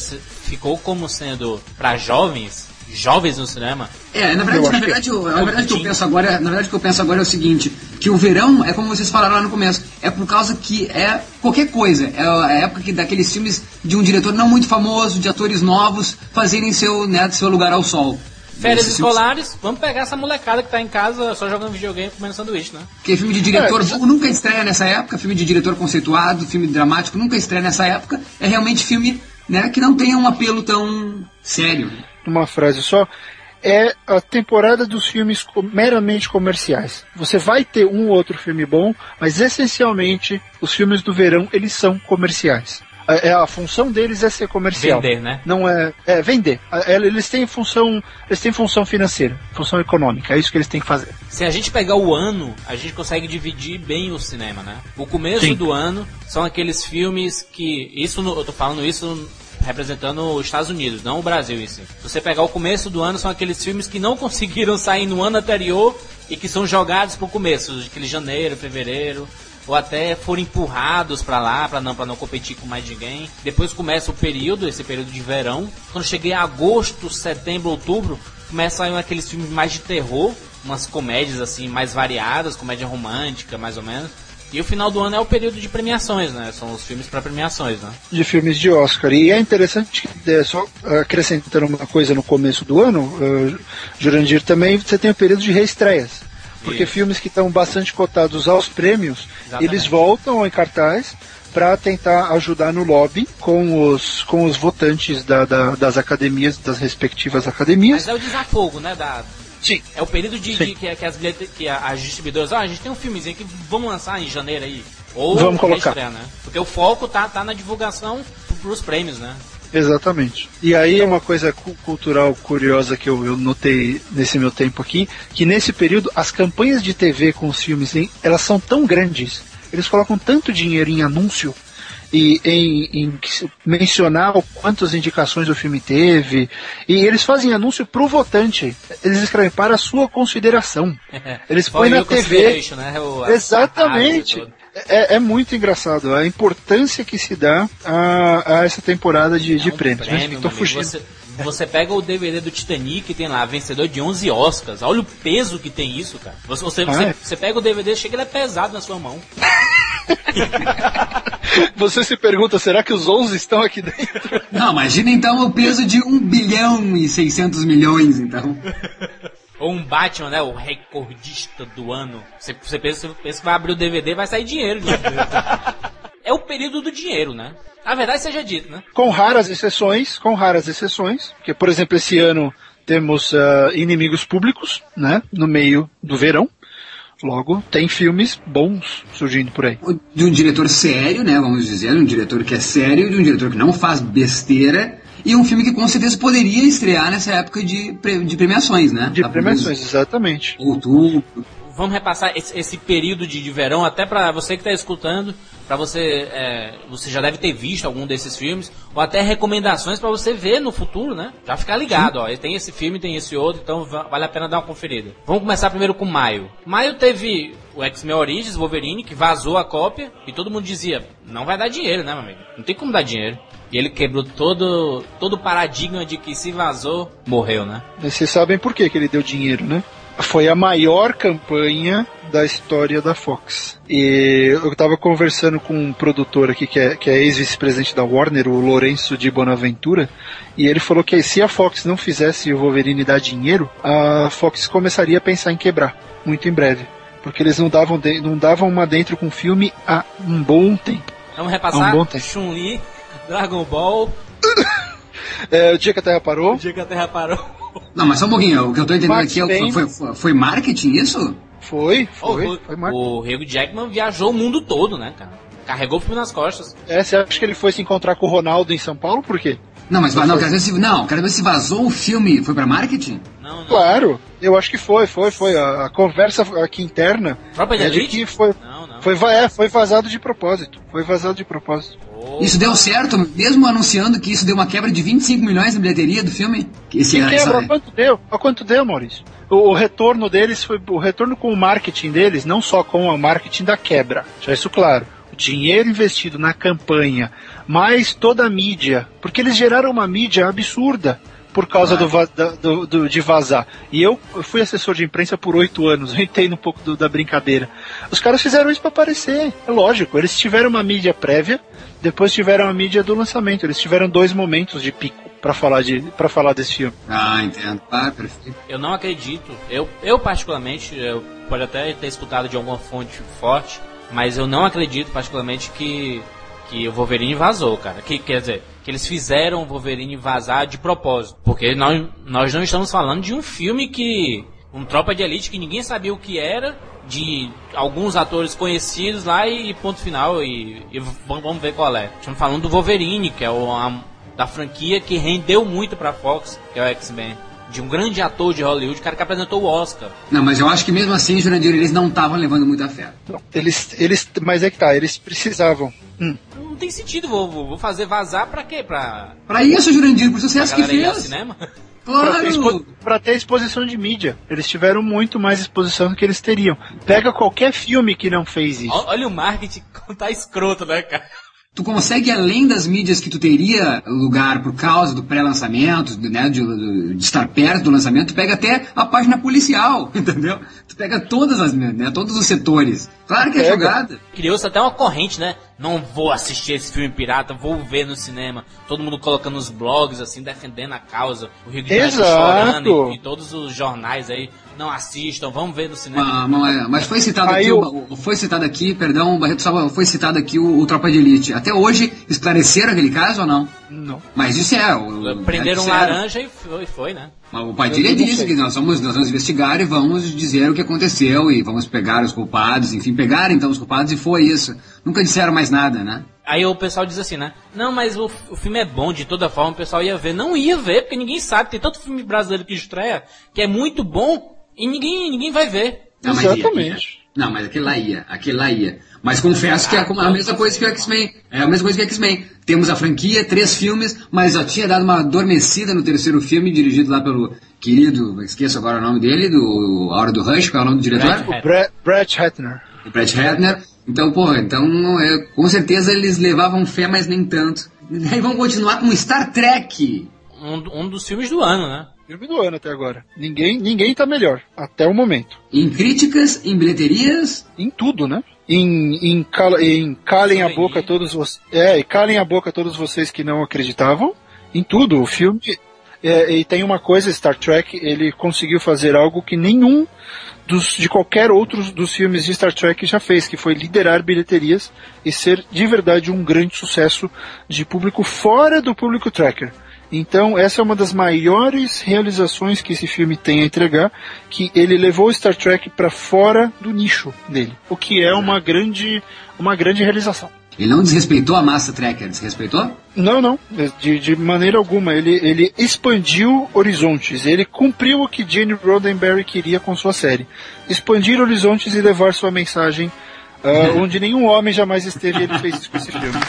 ficou como sendo para jovens, jovens no cinema. É, na verdade, na verdade, eu, na verdade que eu penso agora, na verdade que eu penso agora é o seguinte, que o verão é como vocês falaram lá no começo, é por causa que é qualquer coisa, é a época que daqueles filmes de um diretor não muito famoso, de atores novos, fazerem seu, né, seu lugar ao sol. Férias escolares, vamos pegar essa molecada que tá em casa só jogando videogame comendo sanduíche, né? Porque filme de diretor é, nunca estreia nessa época, filme de diretor conceituado, filme dramático nunca estreia nessa época. É realmente filme né, que não tem um apelo tão sério. Uma frase só. É a temporada dos filmes meramente comerciais. Você vai ter um ou outro filme bom, mas essencialmente os filmes do verão eles são comerciais. É, a função deles é ser comercial. Vender, né? Não é, é vender. É, eles têm função, eles têm função financeira, função econômica. É isso que eles têm que fazer. Se a gente pegar o ano, a gente consegue dividir bem o cinema, né? O começo Sim. do ano são aqueles filmes que isso no, eu tô falando isso representando os Estados Unidos, não o Brasil em si. Se você pegar o começo do ano, são aqueles filmes que não [laughs] conseguiram sair no ano anterior e que são jogados pro começo, aquele janeiro, fevereiro, ou até foram empurrados para lá para não para não competir com mais ninguém. Depois começa o período, esse período de verão. Quando cheguei a agosto, setembro, outubro, começa a sair aqueles filmes mais de terror, umas comédias assim mais variadas, comédia romântica, mais ou menos. E o final do ano é o período de premiações, né? São os filmes para premiações, né? De filmes de Oscar. E é interessante, é, só acrescentando uma coisa no começo do ano, uh, Jurandir, também você tem o período de reestreias. Porque Isso. filmes que estão bastante cotados aos prêmios, Exatamente. eles voltam em cartaz para tentar ajudar no lobby com os, com os votantes da, da, das academias, das respectivas academias. Mas é o desafogo, né? Da, Sim. É o período de, de que, que, as, que as distribuidoras, ah, a gente tem um filmezinho que vamos lançar em janeiro aí. Ou vamos colocar. Estreia, né? Porque o foco tá, tá na divulgação pros prêmios, né? Exatamente. E aí é uma coisa cultural curiosa que eu, eu, notei nesse meu tempo aqui, que nesse período as campanhas de TV com os filmes, elas são tão grandes, eles colocam tanto dinheiro em anúncio e em, em, mencionar o quantas indicações o filme teve. E eles fazem anúncio pro votante. Eles escrevem para a sua consideração. [laughs] Eles põem na TV. Né? O, Exatamente. É, é, muito engraçado a importância que se dá a, a essa temporada de, é de um prêmios. Né? Prêmio, né? fugindo. Você, você pega o DVD do Titanic, tem lá, vencedor de 11 Oscars. Olha o peso que tem isso, cara. Você, você, ah, você, é? você pega o DVD, chega ele é pesado na sua mão. [laughs] Você se pergunta, será que os 11 estão aqui dentro? Não, imagina então o peso de 1 bilhão e 600 milhões, então. [laughs] Ou um Batman, né? O recordista do ano. Você, você, pensa, você pensa que vai abrir o DVD e vai sair dinheiro. [laughs] é o período do dinheiro, né? A verdade seja dito, né? Com raras exceções, com raras exceções. Porque, por exemplo, esse ano temos uh, Inimigos Públicos, né? No meio do verão. Logo, tem filmes bons surgindo por aí. De um diretor sério, né? Vamos dizer, um diretor que é sério, de um diretor que não faz besteira. E um filme que com certeza poderia estrear nessa época de, de premiações, né? De premiações, exatamente. Outubro. vamos repassar esse, esse período de, de, verão, até para você que está escutando, para você, é, você já deve ter visto algum desses filmes, ou até recomendações para você ver no futuro, né? Já ficar ligado, Sim. ó, tem esse filme, tem esse outro, então vale a pena dar uma conferida. Vamos começar primeiro com Maio. Maio teve o X-Men Origins, Wolverine, que vazou a cópia, e todo mundo dizia, não vai dar dinheiro, né, meu amigo? Não tem como dar dinheiro. E ele quebrou todo todo o paradigma de que se vazou, morreu, né? E vocês sabem por que, que ele deu dinheiro, né? foi a maior campanha da história da Fox. E eu estava conversando com um produtor aqui que é, que é ex-vice-presidente da Warner, o Lourenço de Bonaventura, e ele falou que se a Fox não fizesse o Wolverine dar dinheiro, a Fox começaria a pensar em quebrar, muito em breve. Porque eles não davam, de, não davam uma dentro com o filme há um bom tempo. Vamos repassar? Um Chun-Li, Dragon Ball. [coughs] é, o dia que a Terra parou. O dia que a Terra parou. Não, mas só um pouquinho, o que eu tô entendendo aqui é, foi, foi, foi, marketing isso? Foi, foi. Oh, foi, marketing. O Hugh Jackman viajou o mundo todo, né, cara? Carregou o filme nas costas. É, você acha que ele foi se encontrar com o Ronaldo em São Paulo? Por quê? Não, mas não, não quero ver se, não, quero ver se vazou o filme. Foi pra marketing? Não, não. Claro, eu acho que foi, foi, foi. A, a conversa aqui interna. Própria é de que foi. Não. Foi, é, foi vazado de propósito. Foi vazado de propósito. Isso deu certo, mesmo anunciando que isso deu uma quebra de 25 milhões na bilheteria do filme? Esse, que quebra? Essa... Quanto deu? A quanto deu, Maurício? O, o, retorno deles foi o retorno com o marketing deles, não só com o marketing da quebra. Já isso claro. O dinheiro investido na campanha, mais toda a mídia, porque eles geraram uma mídia absurda por causa do, do, do, de vazar. E eu fui assessor de imprensa por oito anos, [laughs] eu entendo um pouco do, da brincadeira. Os caras fizeram isso para aparecer, é lógico. Eles tiveram uma mídia prévia, depois tiveram a mídia do lançamento. Eles tiveram dois momentos de pico para falar de para falar desse filme. Ah, entendo. Ah, perfeito. Eu não acredito. Eu, eu particularmente, eu pode até ter escutado de alguma fonte forte, mas eu não acredito particularmente que que o Wolverine vazou, cara. Que quer dizer, que eles fizeram o Wolverine vazar de propósito. Porque nós, nós não estamos falando de um filme que. Um Tropa de Elite que ninguém sabia o que era, de alguns atores conhecidos lá e, ponto final. E, e vamos ver qual é. Estamos falando do Wolverine, que é o, a, da franquia que rendeu muito pra Fox, que é o X-Men de um grande ator de Hollywood, cara que apresentou o Oscar. Não, mas eu acho que mesmo assim, Jurandir, eles não estavam levando muita fé. Não, eles, eles, mas é que tá, eles precisavam. Hum não tem sentido, vou, vou fazer vazar pra quê? Pra, pra isso, Jurandir, pro sucesso que fez. Cinema? [laughs] Claro. Pra ter, pra ter, exposição de mídia. Eles tiveram muito mais exposição do que eles teriam. Pega qualquer filme que não fez isso. Olha o marketing [laughs] tá escroto, né, cara? Tu consegue, além das mídias que tu teria lugar por causa do pré-lançamento, né, de, de, estar perto do lançamento, tu pega até a página policial, [laughs] entendeu? Tu pega todas as, né, todos os setores. Claro que é jogada. Criou-se até uma corrente, né? Não vou assistir esse filme pirata, vou ver no cinema. Todo mundo colocando nos blogs, assim, defendendo a causa. O Rio de Janeiro chorando e, e todos os jornais aí não assistam, vamos ver no cinema. Ah, mas, mas, foi citado aqui, o, foi citado aqui, perdão, Barreto foi citado aqui o, o, Tropa de Elite. Até hoje, esclareceram aquele caso ou não? Não. Mas isso é. O, Prenderam um laranja e foi, foi, né? Mas o Padilha disse que nós vamos, nós vamos investigar e vamos dizer o que aconteceu e vamos pegar os culpados, enfim, pegaram então os culpados e foi isso. Nunca disseram mais nada, né? Aí o pessoal diz assim, né? Não, mas o, o filme é bom, de toda forma o pessoal ia ver. Não ia ver, porque ninguém sabe. Tem tanto filme brasileiro que estreia que é muito bom e ninguém, ninguém vai ver. Não, Exatamente. Não, mas aquele lá ia, aquele lá ia. Mas confesso que é a mesma coisa que o X-Men. É a mesma coisa que o X-Men. Temos a franquia, três filmes, mas já tinha dado uma adormecida no terceiro filme, dirigido lá pelo querido, esqueço agora o nome dele, do Hora do Rush, qual é o nome do diretor? Brett, Brett Hatner. Brett Hatner. Então, porra, então, é, com certeza eles levavam fé, mas nem tanto. E aí vão continuar com Star Trek. Um, um dos filmes do ano, né? Filme do ano até agora. Ninguém, ninguém tá melhor, até o momento. Em críticas, em bilheterias? Em tudo, né? Em, em, cal, em calem a boca todos vocês. É, e calem a boca todos vocês que não acreditavam. Em tudo. O filme. É, e tem uma coisa, Star Trek, ele conseguiu fazer algo que nenhum dos, de qualquer outro dos filmes de Star Trek já fez, que foi liderar bilheterias e ser de verdade um grande sucesso de público fora do público tracker. Então, essa é uma das maiores realizações que esse filme tem a entregar, que ele levou Star Trek para fora do nicho dele, o que é uma grande, uma grande realização. Ele não desrespeitou a massa tracker, desrespeitou? Não, não, de, de maneira alguma. Ele, ele expandiu horizontes. Ele cumpriu o que Gene Roddenberry queria com sua série: expandir horizontes e levar sua mensagem uh, [laughs] onde nenhum homem jamais esteve. Ele fez isso com esse filme.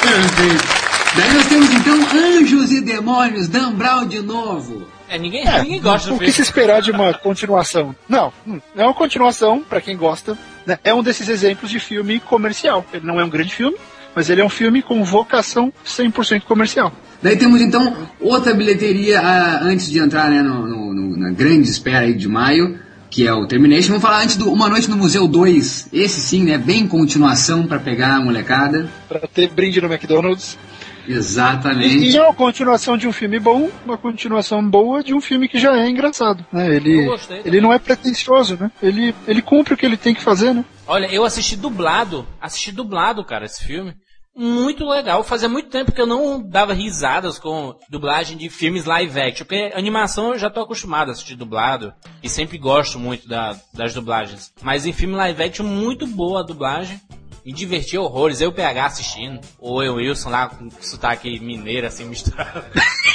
Perfeito. Daí nós temos então Anjos e Demônios, Dan Brown de novo. É, ninguém, é, ninguém gosta. O que se esperar de uma continuação? Não, hum, é uma continuação, para quem gosta. Né? É um desses exemplos de filme comercial. Ele não é um grande filme, mas ele é um filme com vocação 100% comercial. Daí temos então outra bilheteria uh, antes de entrar né, no, no, no, na grande espera aí de maio, que é o Termination. Vamos falar antes do Uma Noite no Museu 2. Esse sim, né? Bem continuação para pegar a molecada. Pra ter brinde no McDonald's. Exatamente. E, e, é uma continuação de um filme bom, uma continuação boa de um filme que já é engraçado. Né? Ele, ele não é pretensioso, né? Ele, ele cumpre o que ele tem que fazer, né? Olha, eu assisti dublado, assisti dublado, cara, esse filme. Muito legal. Fazia muito tempo que eu não dava risadas com dublagem de filmes live action. Porque animação eu já tô acostumado a assistir dublado. E sempre gosto muito da, das dublagens. Mas em filme live action, muito boa a dublagem. Me diverti horrores. Eu PH assistindo. Ou eu Wilson lá com sotaque mineiro assim misturado.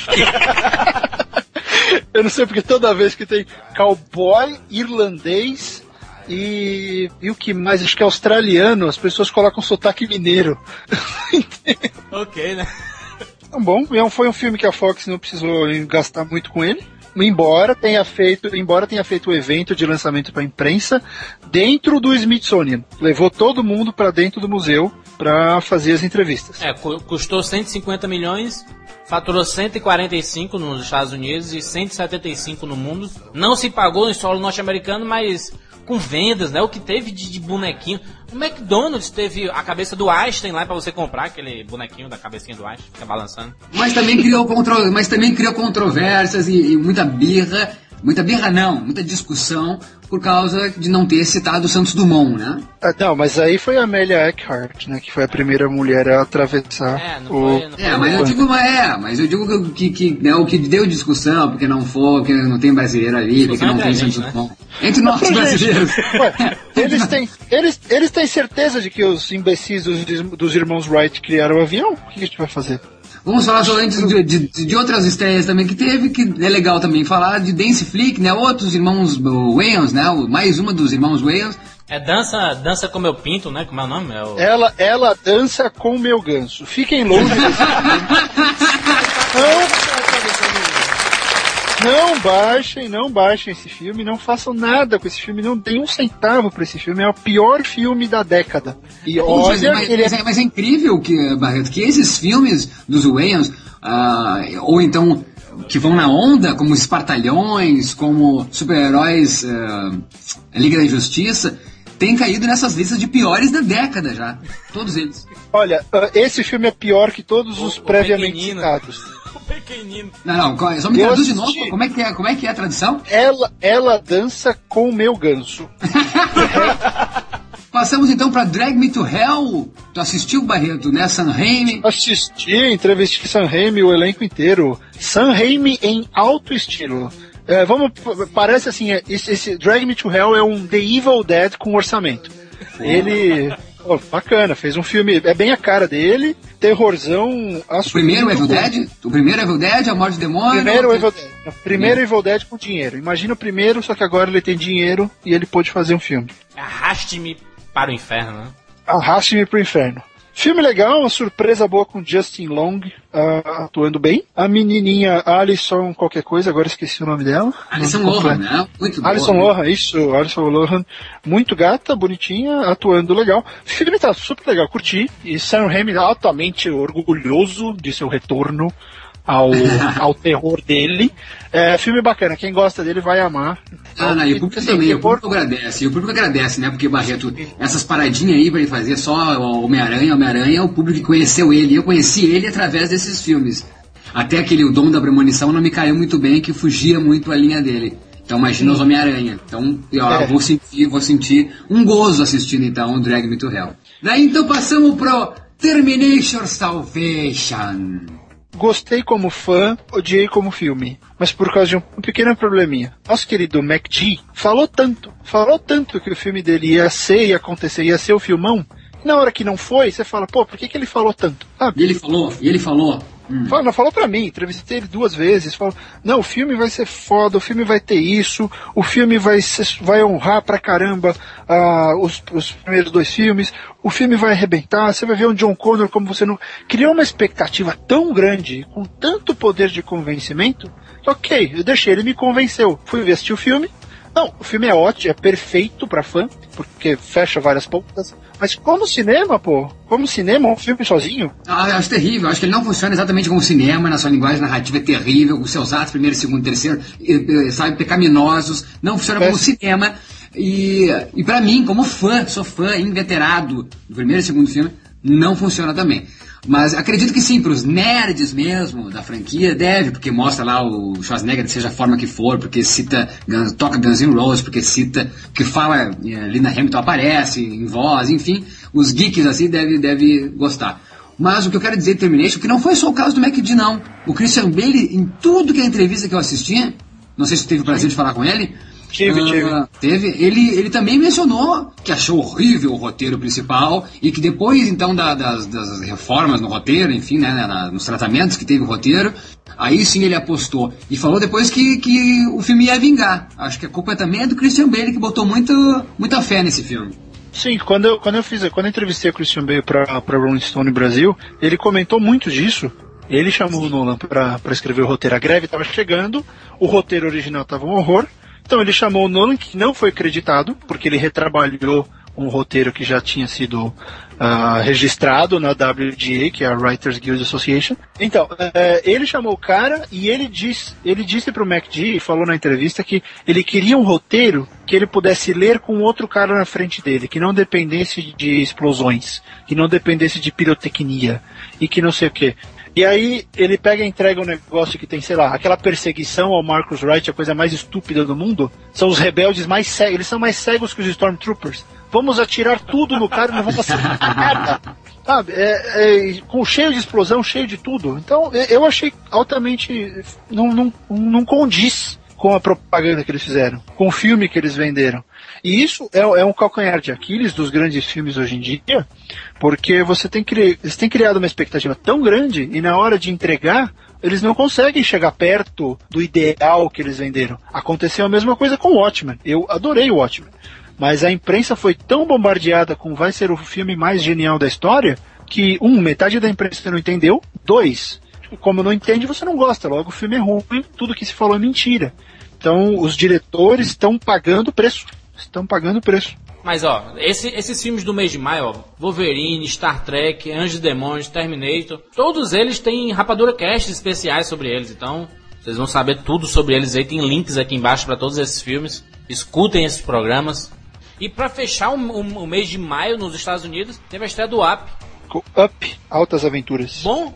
[laughs] eu não sei porque toda vez que tem cowboy, irlandês e, e o que mais? Acho que é australiano, as pessoas colocam sotaque mineiro. [laughs] ok, né? Então, bom, é foi um filme que a Fox não precisou gastar muito com ele embora tenha feito, embora tenha feito o evento de lançamento para imprensa dentro do Smithsonian, levou todo mundo para dentro do museu para fazer as entrevistas. É, custou 150 milhões, faturou 145 nos Estados Unidos e 175 no mundo. Não se pagou em solo norte-americano, mas com vendas, né? O que teve de, de, bonequinho. O McDonald's teve a cabeça do Einstein lá para você comprar aquele bonequinho da cabecinha do Einstein, fica balançando. Mas também criou, contro... mas também criou controvérsias e, e muita birra. Muita birra não, muita discussão por causa de não ter citado o Santos Dumont, né? Ah, não, mas aí foi a Amélia Eckhart, né? Que foi a primeira mulher a atravessar é, não o... Foi, não é, mas eu digo, é, mas eu digo que, que né, o que deu discussão, porque não foi, porque não tem brasileiro ali, porque não tem Santos né? Dumont. Entre nós brasileiros. [laughs] Ué, eles, têm, eles, eles têm certeza de que os imbecis dos, dos irmãos Wright criaram o avião? O que a gente vai fazer? Vamos falar só antes de, de, de, outras estreias também que teve, que é legal também falar de Dance Flick, né? Outros irmãos Wayans, né? Mais uma dos irmãos Wayans. É dança, dança com meu pinto, né? Como é o nome? É o... Ela, ela dança com meu ganso. Fiquem longe desse [laughs] Não não baixem, não baixem esse filme, não façam nada com esse filme, não deem um centavo para esse filme. É o pior filme da década. E olha, mas, ele... mas, é, mas é incrível que, Barreto, que esses filmes dos Wayans, uh, ou então que vão na onda, como Espartalhões, como super-heróis uh, Liga da Justiça, têm caído nessas listas de piores da década já. Todos eles. Olha, uh, esse filme é pior que todos o, os previamente citados [laughs] pequenino. Não, não, só me traduz de novo. Como é, que é, como é que é a tradução? Ela, ela dança com o meu ganso. [laughs] Passamos então para Drag Me to Hell. Tu assistiu, Barreto, né? San Raimi? Assisti, entrevistei San Raimi, o elenco inteiro. San Raimi em alto estilo. É, vamos, parece assim, é, esse, esse, Drag Me to Hell é um The Evil Dead com orçamento. Ele Oh, bacana, fez um filme, é bem a cara dele, terrorzão. O primeiro Evil Dead? O primeiro Evil Dead, A Morte do Demônio? Primeiro Evil Dead. O primeiro Evil Dead com dinheiro. Imagina o primeiro, só que agora ele tem dinheiro e ele pôde fazer um filme. Arraste-me para o inferno, né? Arraste-me para o inferno. Filme legal, uma surpresa boa com Justin Long uh, atuando bem. A menininha Alison qualquer coisa, agora esqueci o nome dela. Alison Lohan, né? Muito Alison boa, Lohan, isso, Alison Lohan. Muito gata, bonitinha, atuando legal. O filme tá super legal, curti. E Sam Raimi altamente orgulhoso de seu retorno ao, [laughs] ao terror dele. É, filme bacana, quem gosta dele vai amar. Ah, não, e o público também, o público agradece, o público agradece, né? Porque Barreto, essas paradinhas aí pra ele fazer só Homem-Aranha, Homem-Aranha, o público que conheceu ele, eu conheci ele através desses filmes. Até aquele O Dom da Premonição não me caiu muito bem, que fugia muito a linha dele. Então imagina os Homem-Aranha. Então eu é. vou sentir, vou sentir um gozo assistindo então o Drag Me to Hell. Daí então passamos pro Terminator Salvation. Gostei como fã, odiei como filme. Mas por causa de um pequeno probleminha. Nosso querido MacG falou tanto, falou tanto que o filme dele ia ser, ia acontecer, ia ser o filmão, Na hora que não foi, você fala, pô, por que, que ele falou tanto? Ah, e ele falou, e ele falou. Hum. Fala, falou pra mim, entrevistei ele duas vezes, falou, não, o filme vai ser foda, o filme vai ter isso, o filme vai, ser, vai honrar pra caramba uh, os, os primeiros dois filmes, o filme vai arrebentar, você vai ver um John Connor como você não... Criou uma expectativa tão grande, com tanto poder de convencimento, ok, eu deixei, ele me convenceu. Fui ver o filme, não, o filme é ótimo, é perfeito para fã, porque fecha várias pontas. Mas como cinema, pô, como cinema, um filme sozinho? Ah, eu acho terrível. Eu acho que ele não funciona exatamente como cinema, na sua linguagem narrativa é terrível. Os seus atos, primeiro, segundo, terceiro, sabe, pecaminosos. Não funciona é. como cinema. E, e para mim, como fã, sou fã inveterado do primeiro e segundo filme, não funciona também. Mas acredito que sim, para os nerds mesmo da franquia, deve, porque mostra lá o Schwarzenegger, seja a forma que for, porque cita, toca Guns N' Roses, porque cita, que fala, é, Lina Hamilton aparece em voz, enfim, os geeks assim devem deve gostar. Mas o que eu quero dizer Termination, que não foi só o caso do MacD, não. O Christian Bale, em tudo que é entrevista que eu assisti, não sei se teve o prazer de falar com ele, Tive, uh, tive. Teve. Ele, ele também mencionou que achou horrível o roteiro principal e que depois, então, da, das, das, reformas no roteiro, enfim, né, na, nos tratamentos que teve o roteiro, aí sim ele apostou. E falou depois que, que o filme ia vingar. Acho que a culpa também é do Christian Bale, que botou muito, muita fé nesse filme. Sim, quando eu, quando eu fiz, quando eu entrevistei o Christian Bale para Rolling Stone Brasil, ele comentou muito disso. Ele chamou o Nolan para escrever o roteiro. A greve estava chegando, o roteiro original estava um horror, então ele chamou o Nolan, que não foi creditado, porque ele retrabalhou um roteiro que já tinha sido uh, registrado na WGA, que é a Writers Guild Association. Então, uh, ele chamou o cara e ele, diz, ele disse pro MacD, falou na entrevista, que ele queria um roteiro que ele pudesse ler com outro cara na frente dele, que não dependesse de explosões, que não dependesse de pirotecnia e que não sei o que. E aí ele pega e entrega um negócio que tem, sei lá, aquela perseguição ao Marcus Wright, a coisa mais estúpida do mundo. São os rebeldes mais cegos, eles são mais cegos que os Stormtroopers. Vamos atirar tudo no cara e não vamos acertar nada. [laughs] Sabe? É, é, com cheio de explosão, cheio de tudo. Então eu achei altamente. Não, não, não condiz com a propaganda que eles fizeram, com o filme que eles venderam. E isso é, é, um calcanhar de Aquiles dos grandes filmes hoje em dia, porque você tem, cri, eles têm criado uma expectativa tão grande e na hora de entregar, eles não conseguem chegar perto do ideal que eles venderam. Aconteceu a mesma coisa com o Watchmen. Eu adorei o Watchmen. Mas a imprensa foi tão bombardeada com vai ser o filme mais genial da história que, um, metade da imprensa não entendeu, dois, como não entende, você não gosta, logo o filme é ruim, tudo que se falou é mentira. Então, os diretores estão pagando preço. Estão pagando preço. Mas ó, esse, esses filmes do mês de maio, ó, Wolverine, Star Trek, Anjos e Demônios, Terminator, todos eles têm rapadura cast especiais sobre eles, então vocês vão saber tudo sobre eles aí, tem links aqui embaixo para todos esses filmes. Escutem esses programas. E para fechar o, o, o, mês de maio nos Estados Unidos, teve a estreia do Up. Up, Altas Aventuras. Bom,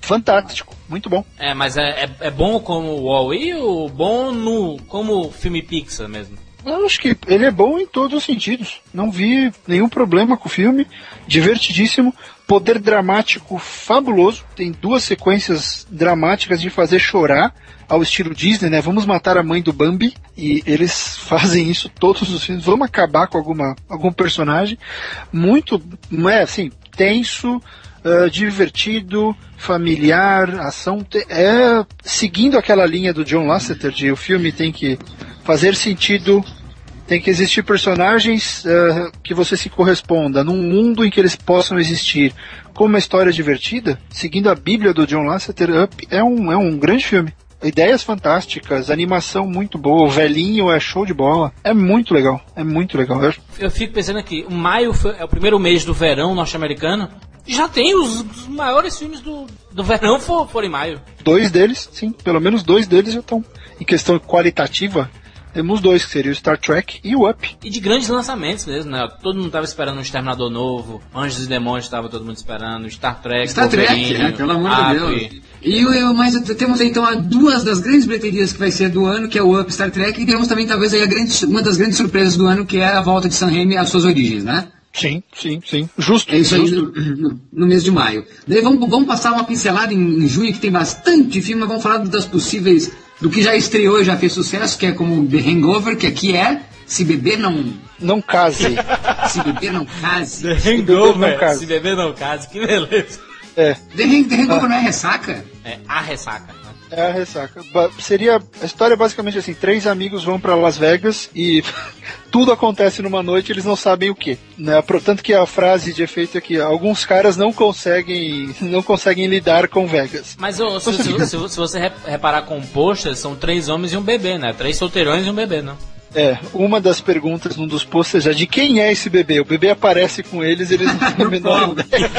fantástico, muito bom. É, mas é, é, é bom como o Wall-E ou bom no, como filme Pixar mesmo? Eu acho que ele é bom em todos os sentidos. Não vi nenhum problema com o filme. Divertidíssimo. Poder dramático fabuloso. Tem duas sequências dramáticas de fazer chorar ao estilo Disney, né? Vamos matar a mãe do Bambi. E eles [laughs] fazem isso todos os filmes. Vamos acabar com alguma, algum personagem. Muito, não é assim, tenso uh, divertido, familiar, ação. É seguindo aquela linha do John Lasseter de o filme tem que fazer sentido, tem que existir personagens uh, que você se corresponda num mundo em que eles possam existir com uma história divertida, seguindo a Bíblia do John Lasseter, Up é um, é um grande filme. Ideias fantásticas, animação muito boa, o velhinho é show de bola. É muito legal, é muito legal. Eu fico pensando aqui, maio foi, é o primeiro mês do verão norte-americano já tem os, os, maiores filmes do, do verão for, for em maio. Dois deles, sim, pelo menos dois deles já estão. Em questão qualitativa, temos dois, que seria o Star Trek e o Up. E de grandes lançamentos mesmo, né? Todo mundo estava esperando um Exterminador novo, Anjos e Demônios estava todo mundo esperando, Star Trek, Star Trek, é, pelo amor de Deus. E eu, mas temos então duas das grandes bilheterias que vai ser do ano, que é o Up Star Trek, e temos também talvez aí a grande, uma das grandes surpresas do ano, que é a volta de San Remi às suas origens, né? Sim, sim, sim. Justo. É isso aí no, no, mês de maio. Daí vamos, vamos passar uma pincelada em, em, junho, que tem bastante filme, mas vamos falar das possíveis, do que já estreou e já fez sucesso, que é como The Hangover, que aqui é Se Beber Não, não case. Se beber, não case. The Hangover, se beber não case, que beleza. É, The, Hang- The Hangover não é ressaca? É, a ressaca. Né? é a ressaca. Ba- seria a história é basicamente assim: três amigos vão pra Las Vegas e [laughs] tudo acontece numa noite, e eles não sabem o que. Né? Portanto, que a frase de efeito é que alguns caras não conseguem, [laughs] não conseguem lidar com Vegas. Mas ô, se, Você se- fica- se- se você rep- reparar com o pôster, são três homens e um bebê, né? Três solteirões e um bebê, não? É, uma das perguntas num dos posters é de quem é esse bebê? O bebê aparece com eles, eles não têm a menor [laughs] ideia.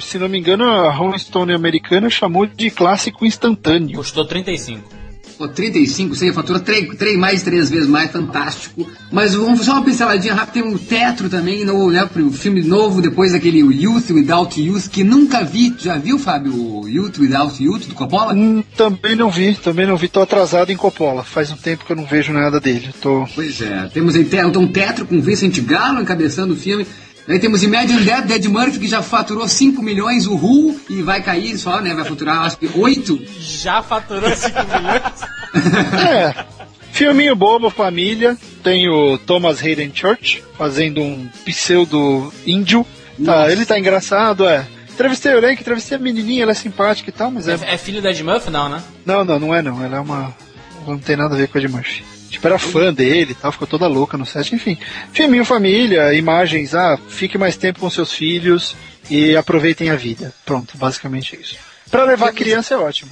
Se não me engano, a Rolling Stone americana chamou de clássico instantâneo. Custou 35. Pô, 35, você fatura três, três, mais de três vezes mais, fantástico. Mas vamos só uma pinceladinha rápida, tem um Tetro também, no, né, pro filme novo, depois daquele Youth Without Youth, que nunca vi. Já viu, Fábio, o Youth Without Youth, do Coppola? Hum, também não vi, também não vi. Tô atrasado em Coppola. Faz um tempo que eu não vejo nada dele. Tô... Pois é, temos te- um Tetro com Vincent Gallo encabeçando o filme. Daí temos Imagine Dead, Dead Murphy, que já faturou 5 milhões, o Ru, e vai cair só, né? Vai faturar, acho que 8. Já faturou 5 milhões? É, filminho bobo, família. Tem o Thomas Hayden Church fazendo um pseudo índio. Tá, ele tá engraçado, é. Entrevistei o elenco, entrevistei a menininha, ela é simpática e tal, mas é... É, é filho da Ed Murphy, não, né? Não, não, não é não. Ela é uma... Não tem nada a ver com a Ed Murphy. Tipo, era fã dele e tal, ficou toda louca no set, enfim. Filminho família, imagens, ah, fique mais tempo com seus filhos e aproveitem a vida. Pronto, basicamente é isso. Pra levar a criança é ótimo.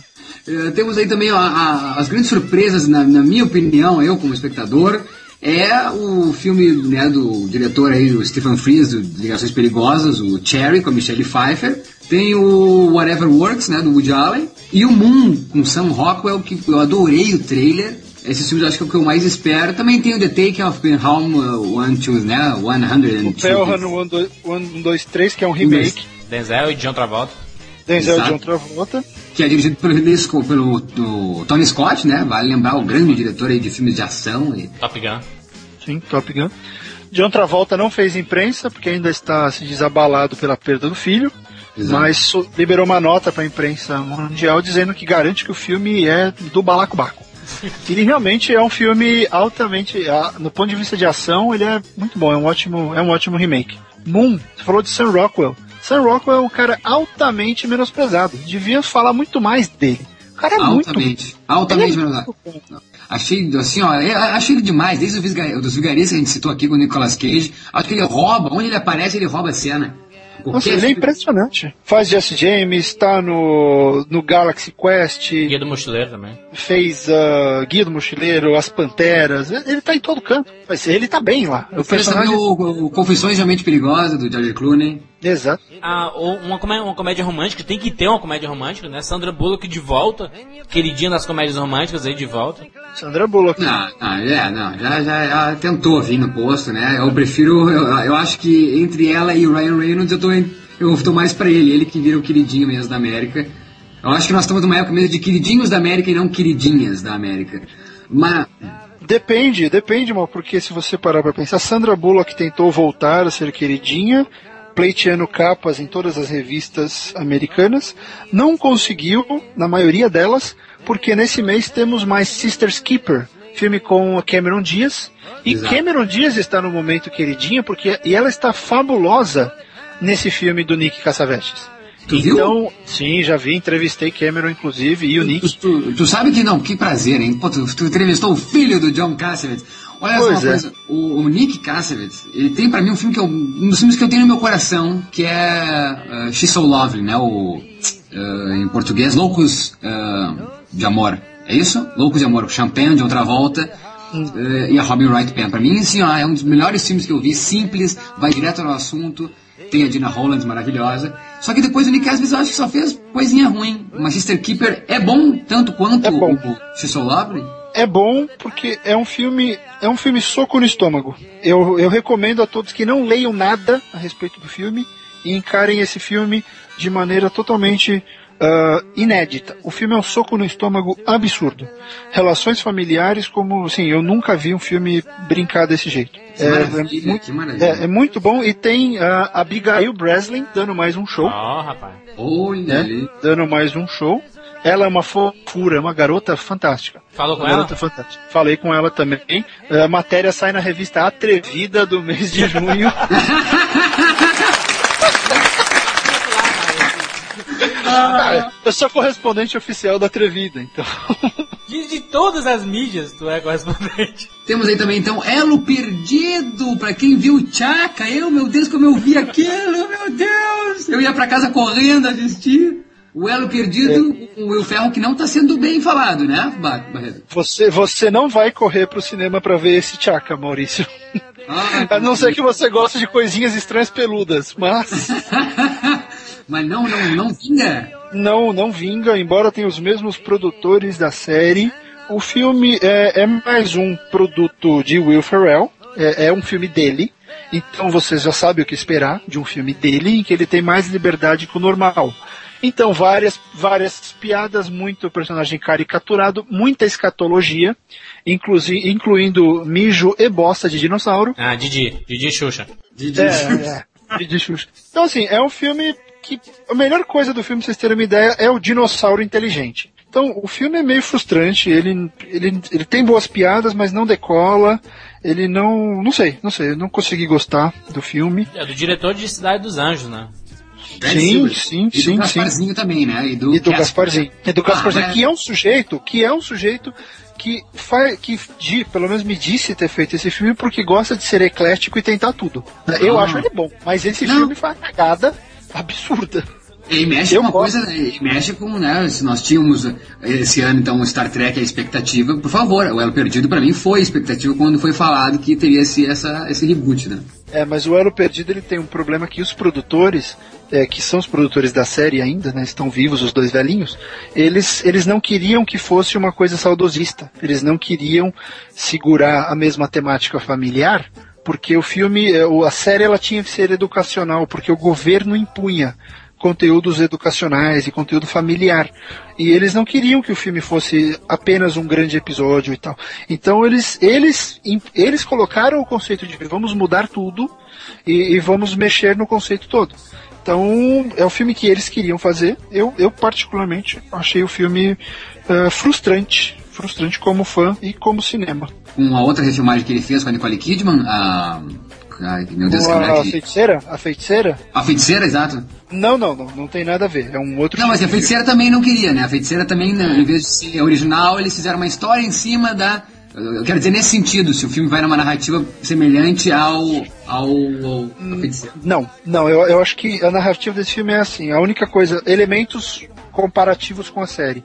Eh, temos aí também ó, a- as grandes surpresas, na, na minha opinião, eu como espectador, é o filme né, do diretor aí, o Stephen Frears, do Ligações Perigosas, o Cherry, com a Michelle Pfeiffer. Tem o Whatever Works, né, do Woody Allen. E o Moon, com Sam Rockwell, que eu adorei o trailer. Esses filmes eu acho que é o que eu mais espero. Também tem o The Taking of Penhalm uh, One, Two, né, 102. O Pelham 1, 2, 3, que é um remake. Denzel e John Travolta. Denzel Exato. John Travolta. que é dirigido pelo, pelo do Tony Scott, né? Vale lembrar o grande diretor aí de filmes de ação. E, Top Gun. Sim, Top Gun. John Travolta não fez imprensa, porque ainda está se desabalado pela perda do filho. Exato. Mas liberou uma nota para a imprensa mundial dizendo que garante que o filme é do balacobaco. [laughs] ele realmente é um filme altamente, a- no ponto de vista de ação, ele é muito bom, é um ótimo, é um ótimo remake. Moon, você falou de Sam Rockwell. Sam Rockwell é um cara altamente menosprezado. Devia falar muito mais dele. O cara é muito altamente. Altamente, Ele é. Achei, assim, ó, eu achei ele demais, desde o dos vigaristas que a gente citou aqui com o Nicolas Cage. Acho que ele rouba, onde ele aparece, ele rouba a cena. Nossa, ele é impressionante. Faz Jesse James, tá no, no Galaxy Quest, Guia do Mochileiro também. fez uh, Guia do Mochileiro, As Panteras, ele tá em todo canto. Mas ele tá bem lá. O personagem. o, o Confissões de uma Mente Perigosa, do George Clooney. Exato. Ah, ou uma, comé- uma comédia romântica, tem que ter uma comédia romântica, né? Sandra Bullock de volta, queridinha das comédias românticas aí de volta. Sandra Bullock. Não, não, é, não, já, já, já tentou vir no posto, né? Eu prefiro, eu, eu acho que entre ela e o Ryan Reynolds eu tô, em- eu tô mais pra ele, ele que vira o queridinho mesmo da América. Eu acho que nós estamos numa época mesmo de queridinhos da América e não queridinhas da América. Mas, Depende, depende, mal, porque se você parar pra pensar, Sandra Bullock tentou voltar a ser queridinha, pleiteando capas em todas as revistas americanas, não conseguiu, na maioria delas, porque nesse mês temos mais Sister's Keeper, filme com a Cameron Diaz, e Exato. Cameron Diaz está no momento queridinha, porque e ela está fabulosa nesse filme do Nick Cassavetes. Tu viu? então, sim, já vi, entrevistei Cameron, inclusive, e o Nick. tu, tu- tu sabe que não, que prazer, hein? Pô, tu, tu entrevistou o filho do John Cassavetes. Olha só uma Pois é. coisa, o, o Nick Cassavetes, ele tem pra mim um filme que é um dos filmes que eu tenho no meu coração, que é uh, She's So Lovely, né? O, uh, em português, Loucos uh, de Amor. É isso? Loucos de Amor, Champagne de outra volta. uh, e a Robin Wright Penn. Pra mim, assim, ó, é um dos melhores filmes que eu vi, simples, vai direto ao assunto, tem a Dina Holland maravilhosa. Só que depois o Nick Cassavetes eu acho que só fez coisinha ruim. O Sister Keeper é bom tanto quanto É bom. o, So Lovely. é bom porque é um filme é um filme soco no estômago. Eu, eu recomendo a todos que não leiam nada a respeito do filme e encarem esse filme de maneira totalmente ah, inédita. O filme é um soco no estômago absurdo. Relações familiares, como assim, eu nunca vi um filme brincar desse jeito. É, é muito, é- é muito bom e tem a Abigail Breslin dando mais um show Ó, rapaz. Olha né? ali. Dando mais um show. Ela é uma fofura, uma garota fantástica. Falou com Uma ela? garota fantástica. Falei com ela também. A matéria sai na revista Atrevida do mês de junho. [laughs] Ah, eu sou correspondente oficial da Atrevida, então. [laughs] De, de todas as mídias, tu é correspondente. Temos aí também então Elo Perdido, pra quem viu o Chaka. Eu, meu Deus, como eu vi aquilo, meu Deus! Eu ia pra casa correndo assistir. O Elo Perdido, o Will Ferro que não tá sendo bem falado, né, Bar- Barreto? Você, você não vai correr pro cinema pra ver esse Chaka, Maurício. Ah, [laughs] A não ser que você goste de coisinhas estranhas peludas, mas [laughs] Mas não, não, não vinga. não, não vinga, embora tenha os mesmos produtores da série. O filme é, é mais um produto de Will Ferrell, é, é um filme dele. Então você já sabe o que esperar de um filme dele, em que ele tem mais liberdade que o normal. Então, várias, várias piadas, muito personagem caricaturado, muita escatologia, inclusi- incluindo mijo e bosta de dinossauro. Ah, Didi. Didi Xuxa. Didi. É, é. De Xuxa. Então, assim, é um filme que. A melhor coisa do filme, pra vocês terem uma ideia, é o dinossauro inteligente. Então, o filme é meio frustrante, ele, ele, ele tem boas piadas, mas não decola. Ele não. Não sei, não sei, eu não consegui gostar do filme. É do diretor de Cidade dos Anjos, né? Sim, Silver. sim, e sim, do Gasparzinho também, né? E do, E do. Gasparzinho. E do Ah, Gasparzinho, mas- que é um sujeito, que é um sujeito que faz, que de, pelo menos me disse ter feito esse filme porque gosta de ser eclético e tentar tudo. Eu Ah. acho ele bom, mas esse Não. filme foi uma cagada absurda. E mexe Eu com uma gosto. coisa, e mexe com, né, se nós tínhamos eh, esse ano então Star Trek a expectativa, por favor, o Elo Perdido pra mim foi expectativa quando foi falado que teria esse, essa, esse reboot, né? É, mas o Elo Perdido ele tem um problema que os produtores, é, que são os produtores da série ainda, né, estão vivos os dois velhinhos, eles, eles não queriam que fosse uma coisa saudosista. Eles não queriam segurar a mesma temática familiar, porque o filme, é, a série ela tinha que ser educacional, porque o governo impunha conteúdos educacionais e conteúdo familiar. E eles não queriam que o filme fosse apenas um grande episódio e tal. Então eles, eles, eles colocaram o conceito de vamos mudar tudo e, e vamos mexer no conceito todo. Então é o filme que eles queriam fazer. Eu, eu particularmente achei o filme eh, frustrante, frustrante como fã e como cinema. Com a outra refilmagem que ele fez com a Nicole Kidman, a. Ai, meu Deus, que a, a que- feiticeira, a feiticeira, A feiticeira, exato. não, não, não, não tem nada a ver. É um outro. Não, mas a filme. feiticeira também não queria, né? A feiticeira também, né, em vez de ser original, eles fizeram uma história em cima da. Eu quero dizer nesse sentido, se o filme vai numa narrativa semelhante ao. ao. ao a feiticeira. Não, não, eu, eu acho que a narrativa desse filme é assim, a única coisa, elementos comparativos com a série.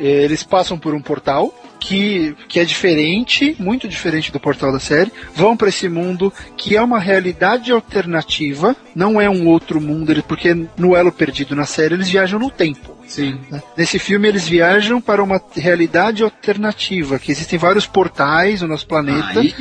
Eles passam por um portal que, que é diferente, muito diferente do portal da série, vão para esse mundo que é uma realidade alternativa, não é um outro mundo, porque no Elo Perdido na série eles viajam no tempo. Sim. né? Nesse filme eles viajam para uma realidade alternativa, que existem vários portais no nosso planeta Aí,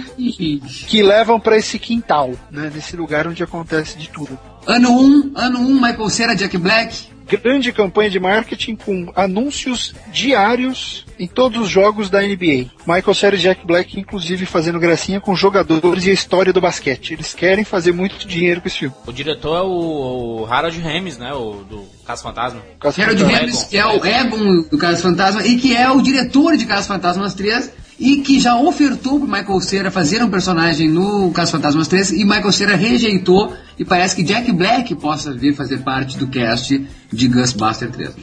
que levam para esse quintal, né? nesse lugar onde acontece de tudo. ano 1, um, ano 1, um, Michael Cera, Jack Black. Grande campanha de marketing com anúncios diários em todos os jogos da NBA. Michael Cera e Jack Black, inclusive, fazendo gracinha com jogadores e a história do basquete. Eles querem fazer muito dinheiro com esse filme. O diretor é o, o Harold Ramis, né? O do Caso Fantasma. Caso Harold. Ramis, que é o Egon do Caso Fantasma e que é o diretor de Caso Fantasmas 3 e que já ofertou pro Michael Cera fazer um personagem no Caso Fantasmas 3 e Michael Cera rejeitou e parece que Jack Black possa vir fazer parte do cast de Ghostbuster 3.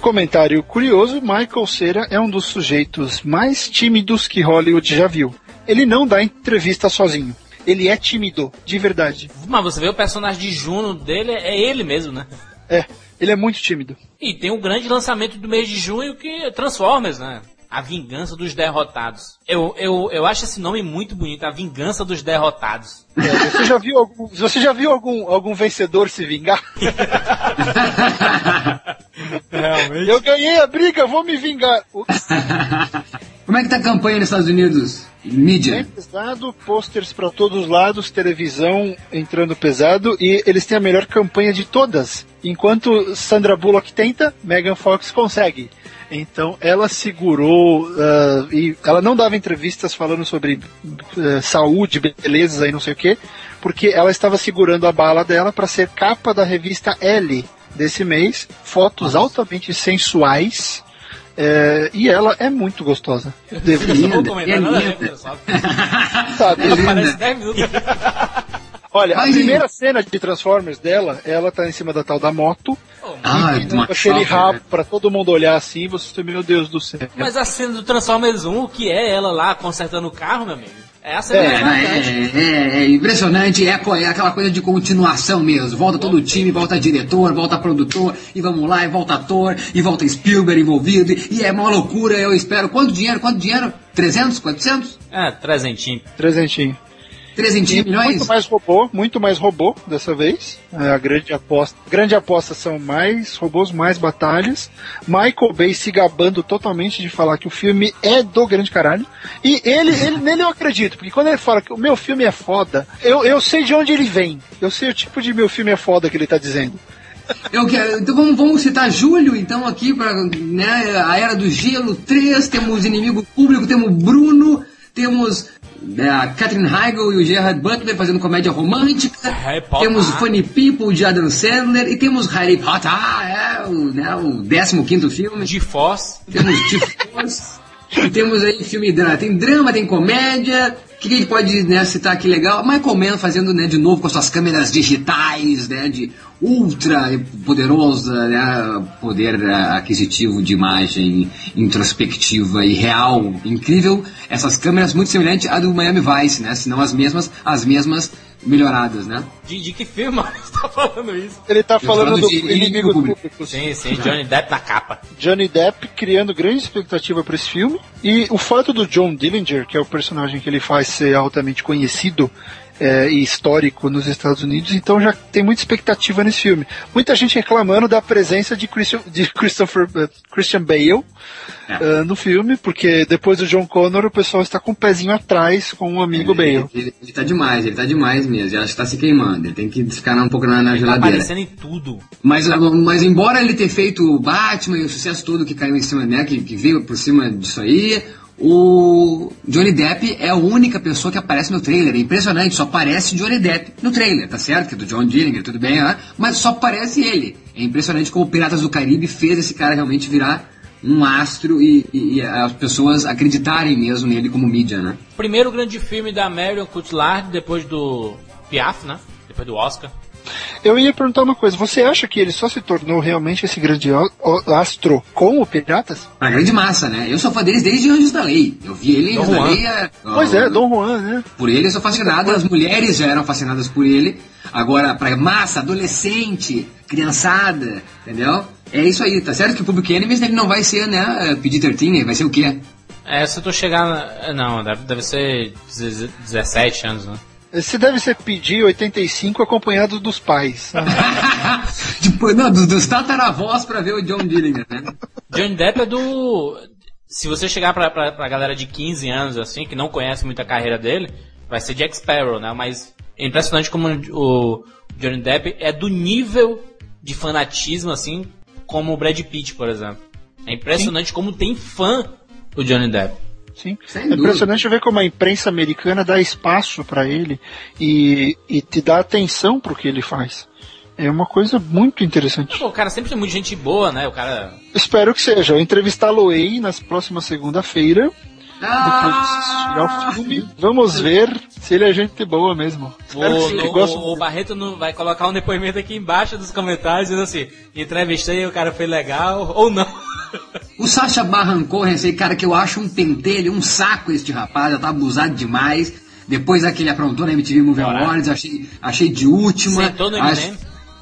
Comentário curioso: Michael Cera é um dos sujeitos mais tímidos que Hollywood já viu. Ele não dá entrevista sozinho. Ele é tímido, de verdade. Mas você vê o personagem de Juno dele, é ele mesmo, né? É, ele é muito tímido. E tem o grande lançamento do mês de junho que é Transformers, né? A Vingança dos Derrotados. Eu, eu, eu acho esse nome muito bonito, A Vingança dos Derrotados. É, você já viu algum, você já viu algum, algum vencedor se vingar? Realmente. Eu ganhei a briga, vou me vingar. Como é que tá a campanha nos Estados Unidos? Bem Mídia. pesado, posters para todos os lados, televisão entrando pesado e eles têm a melhor campanha de todas. Enquanto Sandra Bullock tenta, Megan Fox consegue. Então ela segurou ah, e ela não dava entrevistas falando sobre ah, saúde, belezas aí não sei o que, porque ela estava segurando a bala dela para ser capa da revista L desse mês, fotos altamente sensuais É, e ela é muito gostosa. Devo Eu dizer. linda, comentar é nada a linda. [laughs] Sabe? Ela linda. aparece 10 minutos. Olha, a Mas, primeira cena de Transformers dela, ela tá em cima da tal da moto, Ah, e uma aquele rabo né? pra todo mundo olhar assim, você, meu Deus do céu. Mas a cena do Transformers 1, o que é ela lá consertando o carro, meu amigo? É a cena É, É, marcante. é, é, é impressionante, é, é aquela coisa de continuação mesmo. Volta todo o time, volta diretor, volta produtor, e vamos lá, e volta ator, e volta Spielberg envolvido, e é uma loucura, eu espero. Quanto dinheiro? Quanto dinheiro? 300? 400? É, trezentinho. Trezentinho. 300 E milhões? muito mais robô, muito mais robô dessa vez. É, a grande aposta. Grande aposta são mais robôs, mais batalhas. Michael Bay se gabando totalmente de falar que o filme é do grande caralho. E ele, [laughs] ele nele eu acredito, porque quando ele fala que o meu filme é foda, eu, eu sei de onde ele vem. Eu sei o tipo de meu filme é foda que ele tá dizendo. Eu quero, então vamos, vamos citar Júlio, então, aqui, para né, a Era do Gelo 3, temos Inimigo Público, temos Bruno, temos a Catherine Heigl e o Gerard Butler fazendo comédia romântica, Potter. temos Funny People de Adam Sandler e temos Harry Potter, ah, é o, né, o 15 filme, De Foz. temos Tifos, e temos aí filme drama, tem drama, tem comédia, o que, a gente pode né, citar aqui legal? Michael Mann fazendo né, de novo com as suas câmeras digitais, né, de ultra poderosa, né, poder eh, aquisitivo de imagem introspectiva e real, incrível. Essas câmeras muito semelhantes à do Miami Vice, né, se não as mesmas, as mesmas melhoradas, né? De, de que filme [laughs] você tá falando isso? Ele tá falando falando do de inimigo inimigo público. público. Sim, sim, Johnny Depp na capa. Johnny Depp criando grande expectativa para esse filme. E o fato do John Dillinger, que é o personagem que ele faz ser altamente conhecido é, e histórico nos Estados Unidos, então já tem muita expectativa nesse filme. Muita gente reclamando da presença de, Christian, de Christopher, eh, Christian Bale É. eh, no filme, porque depois do John Connor o pessoal está com o pezinho atrás com o amigo Bale. Ele, ele, ele tá demais, ele tá demais mesmo. Eu acho que tá se queimando. Ele tem que ficar um pouco na, na Tá geladeira. aparecendo em tudo. Mas, mas embora ele ter feito o Batman e o sucesso todo que caiu em cima, né, que, que veio por cima disso aí, o Johnny Depp é a única pessoa que aparece no trailer. É impressionante, só aparece Johnny Depp no trailer, tá certo? Que é do John Dillinger, tudo bem, né? mas só aparece ele. É impressionante como o Piratas do Caribe fez esse cara realmente virar um astro e, e- e as pessoas acreditarem mesmo nele como mídia, né? Primeiro grande filme da Marion Cotillard, depois do Piaf, né? Depois do Oscar. Eu ia perguntar uma coisa, você acha que ele só se tornou realmente esse grande astro com o Piratas? Pra grande massa, né? Eu sou fã deles desde Anjos da Lei. Eu vi ele em Dom Anjos da Juan. Lei. é, Pois é, Dom Juan, né? Por ele eu sou fascinado, as mulheres já eram fascinadas por ele. Agora, pra massa, adolescente, criançada, entendeu? É isso aí, tá certo que o Public Enemies ele não vai ser, né, PG-13, ele vai ser o quê? É, se tu chegar. Não, deve, deve ser 17 anos, né? Esse deve ser pedir 85 acompanhado dos pais. [laughs] tipo, não, dos, dos tataravós pra ver o John Dillinger, né? Johnny Depp é do. Se você chegar pra, pra, pra galera de 15 anos, assim, que não conhece muito a carreira dele, vai ser Jack Sparrow, né? Mas é impressionante como o Johnny Depp é do nível de fanatismo, assim, como o Brad Pitt, por exemplo. É impressionante como tem fã o Johnny Depp. Sim. Sem É dúvida. impressionante ver como a imprensa americana dá espaço para ele e, e te dá atenção pro que ele faz. É uma coisa muito interessante. O cara sempre tem muita gente boa, né? O cara. Espero que seja. Eu entrevistá-lo-ei nas próximas segunda-feira. Ah, filme. Vamos ver se ele é gente boa mesmo. O, o- o Barreto não vai colocar um depoimento aqui embaixo dos comentários dizendo assim: entrevistei, o cara foi legal ou não. O Sacha Baron Cohen, esse cara que eu acho um pentelho, um saco este rapaz, já tá abusado demais. Depois daquele aprontou na MTV Movie. Awards, achei, achei de última. Sentou no acho,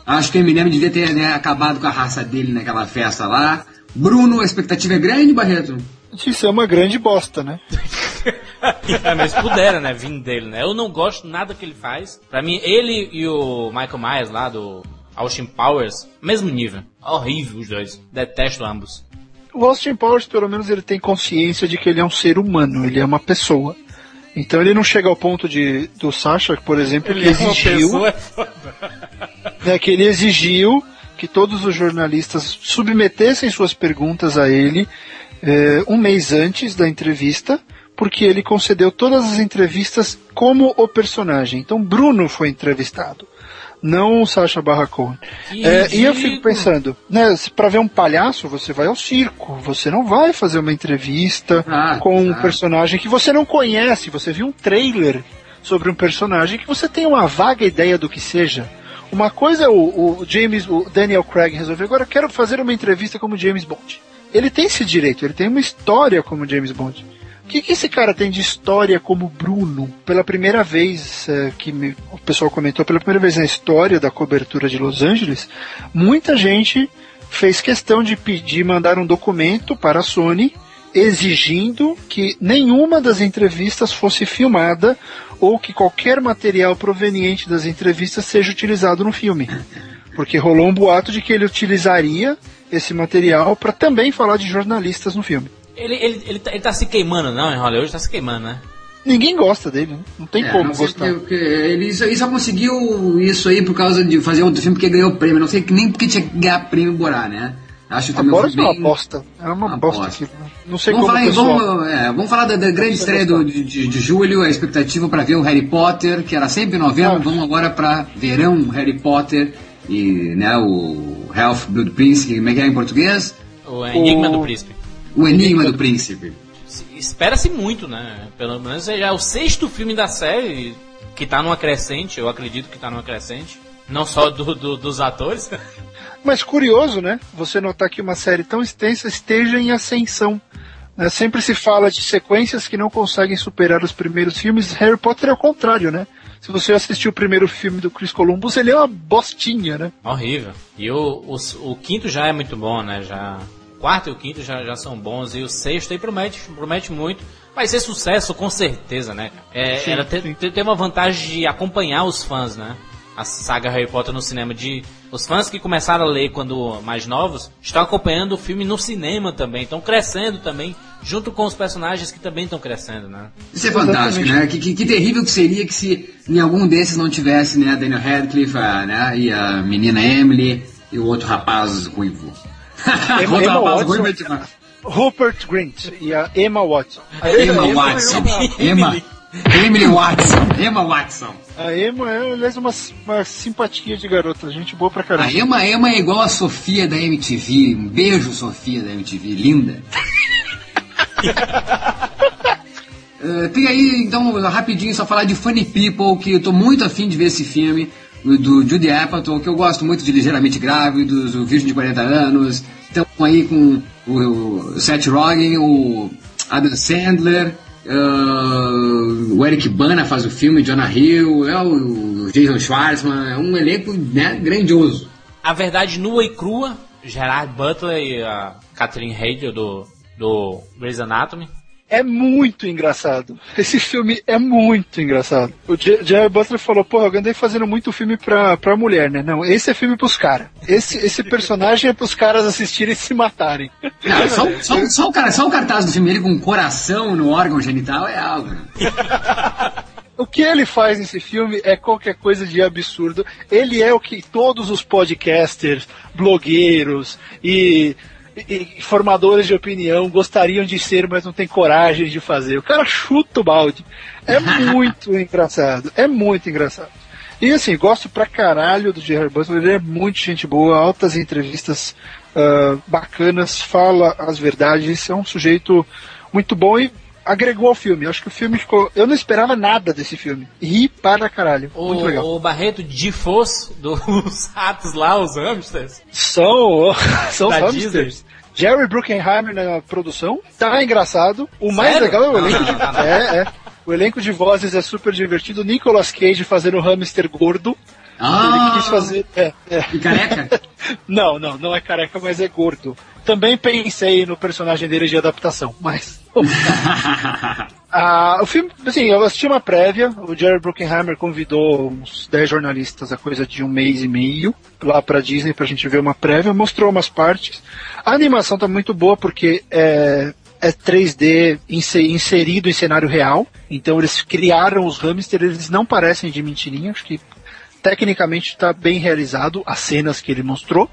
acho que o Eminem devia ter né, acabado com a raça dele naquela festa lá. Bruno, a expectativa é grande, Barreto? Isso é uma grande bosta, né? [laughs] é, mas pudera, né? Vindo dele, né? Eu não gosto nada que ele faz. Pra mim, ele e o Michael Myers lá do Austin Powers, mesmo nível. Horrível os dois. Detesto ambos. O Austin Powers, pelo menos, ele tem consciência de que ele é um ser humano, ele é uma pessoa. Então ele não chega ao ponto de do Sasha, por exemplo, que exigiu, é [laughs] né, que ele exigiu que todos os jornalistas submetessem suas perguntas a ele eh, um mês antes da entrevista, porque ele concedeu todas as entrevistas como o personagem. Então Bruno foi entrevistado. não o Sacha Cohen. Que É, e eu fico pensando, né, pra ver um palhaço, você vai ao circo, você não vai fazer uma entrevista Ah, com um ah. personagem que você não conhece, você viu um trailer sobre um personagem que você tem uma vaga ideia do que seja. Uma coisa é o, o James, o Daniel Craig resolveu, agora eu quero fazer uma entrevista como James Bond. Ele tem esse direito, ele tem uma história como James Bond. O que, que esse cara tem de história como Bruno? Pela primeira vez eh, que me- o pessoal comentou, pela primeira vez na história da cobertura de Los Angeles, muita gente fez questão de pedir, mandar um documento para a Sony exigindo que nenhuma das entrevistas fosse filmada ou que qualquer material proveniente das entrevistas seja utilizado no filme. Porque rolou um boato de que ele utilizaria esse material para também falar de jornalistas no filme. Ele, ele, ele, tá, ele tá se queimando, não, em Hollywood tá se queimando, né? Ninguém gosta dele, né? não tem É, como não gostar. porque ele, só, ele só conseguiu isso aí por causa de fazer outro filme porque ganhou prêmio. Não sei que nem porque tinha que ganhar prêmio Borá, né? Acho que A também Boris foi é uma bem... bosta. Era uma, Uma bosta bosta. aquilo. né? Não sei Vamos como falar, pessoal... vamos, é, vamos falar da, da grande estreia do, de, de- de julho, a expectativa para ver o Harry Potter, que era sempre em novembro, Ah. vamos agora para verão Harry Potter e né, o Half Blood Prince, como é que é em português? O Enigma O- do Príncipe. O Enigma do Príncipe. Se- Espera-se muito, né? Pelo menos já é o sexto filme da série que tá numa crescente, eu acredito que tá numa crescente. Não só do, do- dos atores. [laughs] Mas curioso, né? Você notar que uma série tão extensa esteja em ascensão. né? Sempre se fala de sequências que não conseguem superar os primeiros filmes. Harry Potter é o contrário, né? Se você assistiu o primeiro filme do Chris Columbus, ele é uma bostinha, né? Horrível. E o, o, o quinto já é muito bom, né? Já, o quarto e o quinto já, já são bons. E o sexto aí promete, promete muito. Vai ser sucesso, com certeza, né? É, Sim, tem tem uma vantagem de acompanhar os fãs, né? A saga Harry Potter no cinema. De, os fãs que começaram a ler quando mais novos estão acompanhando o filme no cinema também. Estão crescendo também, junto com os personagens que também estão crescendo, né? Isso é fantástico, né? Que, que, que terrível que seria que se em algum desses não tivesse, né, Daniel Radcliffe, a, né, e a menina Emily e o outro rapaz ruivo. [laughs] o outro Emma rapaz Watson. ruivo é demais. Rupert Grint e a Emma Watson. A Emma Watson. Emma. Emily Watson. Emma Watson. A Emma é, aliás, uma, uma simpatia de garota, gente boa pra A caramba. Emma, Emma é igual a Sofia da MTV. Um beijo, Sofia da MTV. Linda. [laughs] Eh, tem aí, então, rapidinho, só falar de Funny People, que eu tô muito afim de ver esse filme, do Judy Apatow, que eu gosto muito de Ligeiramente Grávidos, o Virgem de 40 Anos. Então, aí com o, o Seth Rogen, o Adam Sandler, eh, o Eric Bana faz o filme, Jonah Hill, é o, Jason Schwartzman, é um elenco né, grandioso. A verdade nua e crua, Gerard Butler e a Catherine Hale do, do Grey's Anatomy. É muito engraçado. Esse filme é muito engraçado. O J- Jared Butler falou, porra, eu andei fazendo muito filme pra, pra mulher, né? Não, esse é filme pros caras. Esse, esse personagem é pros caras assistirem e se matarem. Não, só, só, só o cara, só o cartaz do filme, ele com um coração no órgão genital é algo. né? [laughs] O que ele faz nesse filme é qualquer coisa de absurdo. Ele é o que todos os podcasters, blogueiros e, e- e formadores de opinião gostariam de ser, mas não tem coragem de fazer. O cara chuta o balde. É [laughs] muito engraçado. É muito engraçado. E assim, gosto pra caralho do Gerard Butler, ele é muito gente boa, altas entrevistas ah, bacanas, fala as verdades, é um sujeito muito bom e agregou ao filme. Acho que o filme ficou. Eu não esperava nada desse filme. Ri para caralho. O, Muito legal. o Barreto de Foz, [laughs] dos ratos lá, os hamsters. São, [laughs] são Da hamsters. Jerry Bruckheimer na produção. Tá engraçado. O mais Sério? legal é o elenco. de-. É, é. O elenco de vozes é super divertido. Nicolas Cage fazendo o hamster gordo. Ah, Ele quis fazer. É, é. E careca? [laughs] Não, não, não é careca, mas é gordo. Também pensei no personagem dele de adaptação, mas. [laughs] Ah, o filme, assim, eu assisti uma prévia, o Jerry Bruckheimer convidou uns 10 jornalistas a coisa de um mês e meio lá pra Disney pra gente ver uma prévia, mostrou umas partes. A animação tá muito boa porque é, é 3D inse- inserido em cenário real, então eles criaram os hamsters, eles não parecem de mentirinha, acho que tecnicamente está bem realizado as cenas que ele mostrou.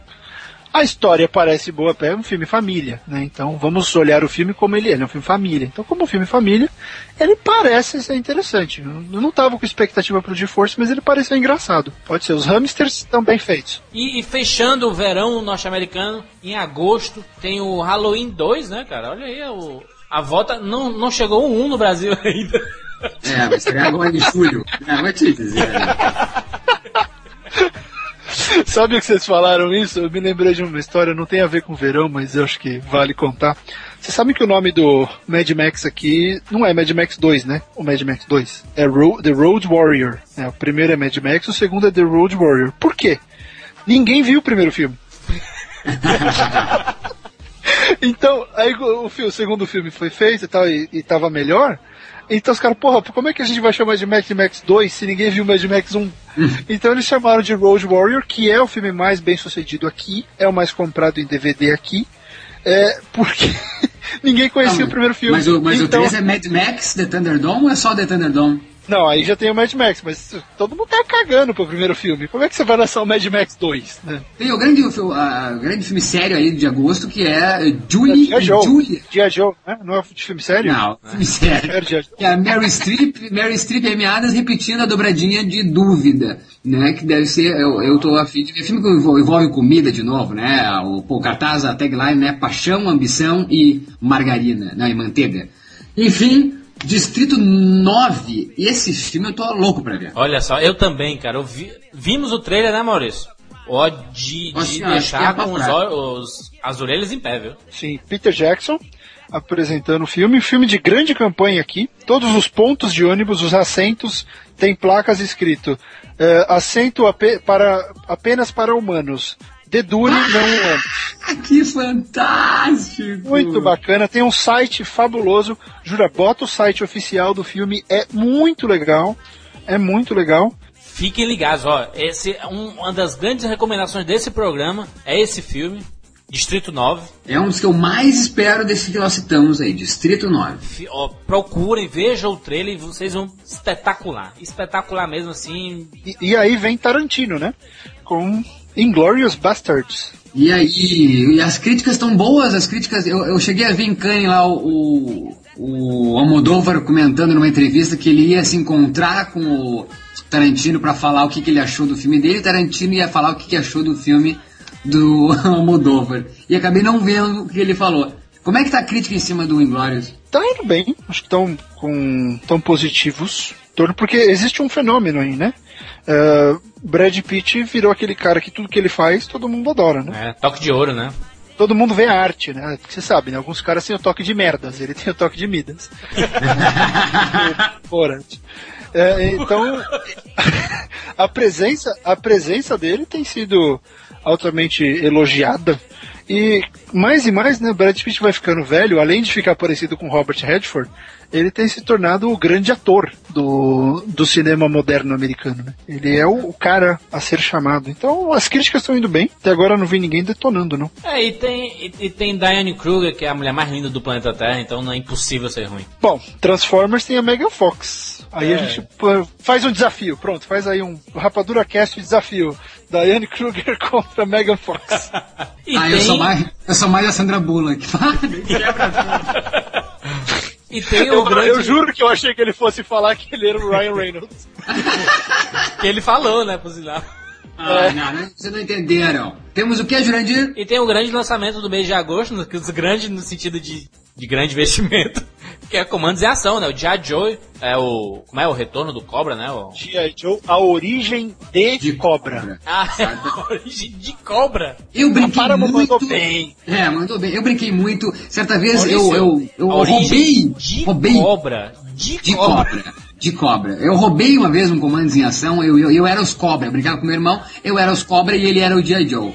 A história parece boa, é um filme família, né? Então vamos olhar o filme como ele é, é um filme família. Então, como um filme família, ele parece ser interessante. Eu não tava com expectativa pro GeForce, mas ele pareceu engraçado. Pode ser, os hamsters estão bem feitos. E, e fechando o verão norte-americano, em agosto, tem o Halloween 2, né, cara? Olha aí, o, a volta não, não chegou um 1 no Brasil [laughs] ainda. É, vai ser agora em julho. É, vai te dizer. [laughs] [laughs] Sabe o que vocês falaram isso? Eu me lembrei de uma história, não tem a ver com verão, mas eu acho que vale contar. Vocês sabem que o nome do Mad Max aqui não é Mad Max 2, né? O Mad Max 2. É Ro The Road Warrior. É, o primeiro é Mad Max, o segundo é The Road Warrior. Por quê? Ninguém viu o primeiro filme. [laughs] [laughs] então, aí o, o, segundo filme foi feito e tal, e, e tava melhor. Então os caras, porra, como é que a gente vai chamar de Mad Max 2 se ninguém viu Mad Max 1? então eles chamaram de Road Warrior, que é o filme mais bem sucedido aqui, é o mais comprado em DVD aqui, é, porque [laughs] ninguém conhecia ah, o primeiro filme. Mas o, mas então... o 3 é Mad Max The Thunderdome ou é só The Thunderdome? Não, aí já tem o Mad Max, mas todo mundo tá cagando pro primeiro filme. Como é que você vai lançar o Mad Max 2? Né? Tem o grande, o, a, grande filme sério aí de agosto que é Julie Dia Joe. Julia. Dia Joe, né? Não é filme sério? Não, filme sério. É que é a Mary Streep, Mary Streep e Adams repetindo a dobradinha de dúvida, né? Que deve ser, eu, eu tô afim de ver filme que envolve comida de novo, né? O, pô, o cartaz, a tagline, né? Paixão, ambição e margarina, né? E manteiga. Enfim, Distrito 9, esse filme eu tô louco pra ver. Olha só, eu também, cara. Eu vi, vimos o trailer, né, Maurício? Ó, de, de deixar é com os, os, as orelhas em pé, viu? Sim, Peter Jackson apresentando o filme. Filme de grande campanha aqui. Todos os pontos de ônibus, os assentos, tem placas escrito uh, assento para, apenas para humanos. Dedure, ah, não humanos. [laughs] Que fantástico! Muito bacana. Tem um site fabuloso. Jura, bota o site oficial do filme. É muito legal. É muito legal. Fiquem ligados, ó. Esse, um, uma das grandes recomendações desse programa é esse filme. Distrito 9. É um dos que eu mais espero desse que nós citamos aí, Distrito 9. Ó, procurem, vejam o trailer e vocês vão espetacular. Espetacular mesmo assim. E, e aí vem Tarantino, né? Com Inglorious Bastards. E aí, e as críticas estão boas, as críticas. Eu, eu cheguei a ver em Cannes lá o, o Almodóvar comentando numa entrevista que ele ia se encontrar com o Tarantino para falar o que, que, ele achou do filme dele, e Tarantino ia falar o que, que achou do filme do [laughs] Almodóvar. E acabei não vendo o que ele falou. Como é que tá a crítica em cima do Inglorious? Tá indo bem, acho que estão com tão positivos, porque existe um fenômeno aí, né? Uh, Brad Pitt virou aquele cara que tudo que ele faz, todo mundo adora, né? É, toque de ouro, né? Todo mundo vê a arte, né? Você sabe, né? Alguns caras têm o toque de merdas, ele tem o toque de Midas. [laughs] é, então, a presença, a presença dele tem sido altamente elogiada. E mais e mais, né, Brad Pitt vai ficando velho, além de ficar parecido com Robert Redford, ele tem se tornado o grande ator do, do cinema moderno americano. Né? Ele é o, o, cara a ser chamado. Então as críticas estão indo bem. Até agora não vi ninguém detonando, não. É, e tem, e, e tem Diane Kruger, que é a mulher mais linda do planeta Terra, então não é impossível ser ruim. Bom, Transformers tem a Megan Fox. Aí é. a gente faz um desafio, pronto, faz aí um Rapadura Cast desafio. Diane Kruger [laughs] contra Megan Fox. [laughs] ah, tem... eu, sou mais, eu sou mais a Sandra Bullock. [laughs] E tem o eu, grande... eu juro que eu achei que ele fosse falar que ele era o Ryan Reynolds. [laughs] que ele falou, né, por sinal. Ah, é. não, não, vocês não entenderam. Temos o que, Jurandir? E tem o grande lançamento do mês de agosto, no, grande no sentido de, de grande investimento, que é Comandos em Ação, né? O G.I. Joe é o... Como é? O retorno do Cobra, né? O... G.I. Joe, a origem de, de Cobra. cobra. Ah, é [laughs] a origem de Cobra. Eu brinquei muito... bem. É, mandou bem. Eu brinquei muito. Certa vez eu, eu, eu roubei... De roubei, Cobra. De, de cobra. cobra de cobra. Eu roubei uma vez um Comandos em Ação, eu, eu, eu era os cobra, eu brincava com meu irmão, eu era os cobra e ele era o G.I. Joe.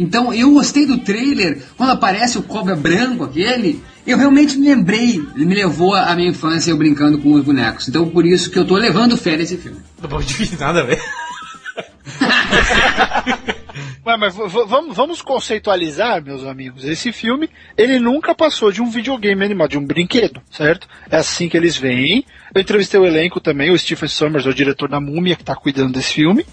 Então eu gostei do trailer, quando aparece o cobra branco aquele, eu realmente me lembrei, ele me levou à minha infância eu brincando com os bonecos. Então por isso que eu tô levando fé nesse filme. Não difícil [laughs] nada ver. [laughs] Mas, mas vamos, vamos conceitualizar, meus amigos. Esse filme, ele nunca passou de um videogame animado, de um brinquedo, certo? É assim que eles vêm. Eu entrevistei o elenco também, o Stephen Summers, o diretor da Múmia, que tá cuidando desse filme.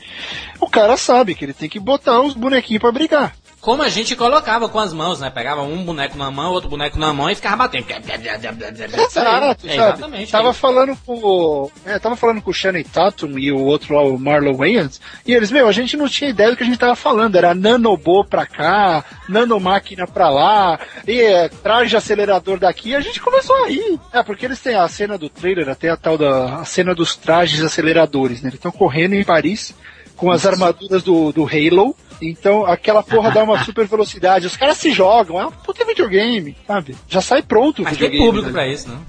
O cara sabe que ele tem que botar os bonequinhos para brigar. Como a gente colocava com as mãos, né? Pegava um boneco na mão, outro boneco na mão e ficava batendo. [laughs] Exato, É, exatamente. Tava é. falando com o. É, tava falando com o Shannon Tatum e o outro lá, o Marlon Wayans, e eles, meu, a gente não tinha ideia do que a gente tava falando. Era nanobô pra cá, nanomáquina pra lá, e é, traje acelerador daqui, e a gente começou a rir. É, porque eles têm a cena do trailer, até a tal da a cena dos trajes aceleradores, né? Eles estão correndo em Paris com as armaduras do, do Halo. Então, aquela porra dá uma [laughs] super velocidade. Os caras se jogam. É um puta videogame, sabe? Já sai pronto o Mas tem público né? pra isso, não?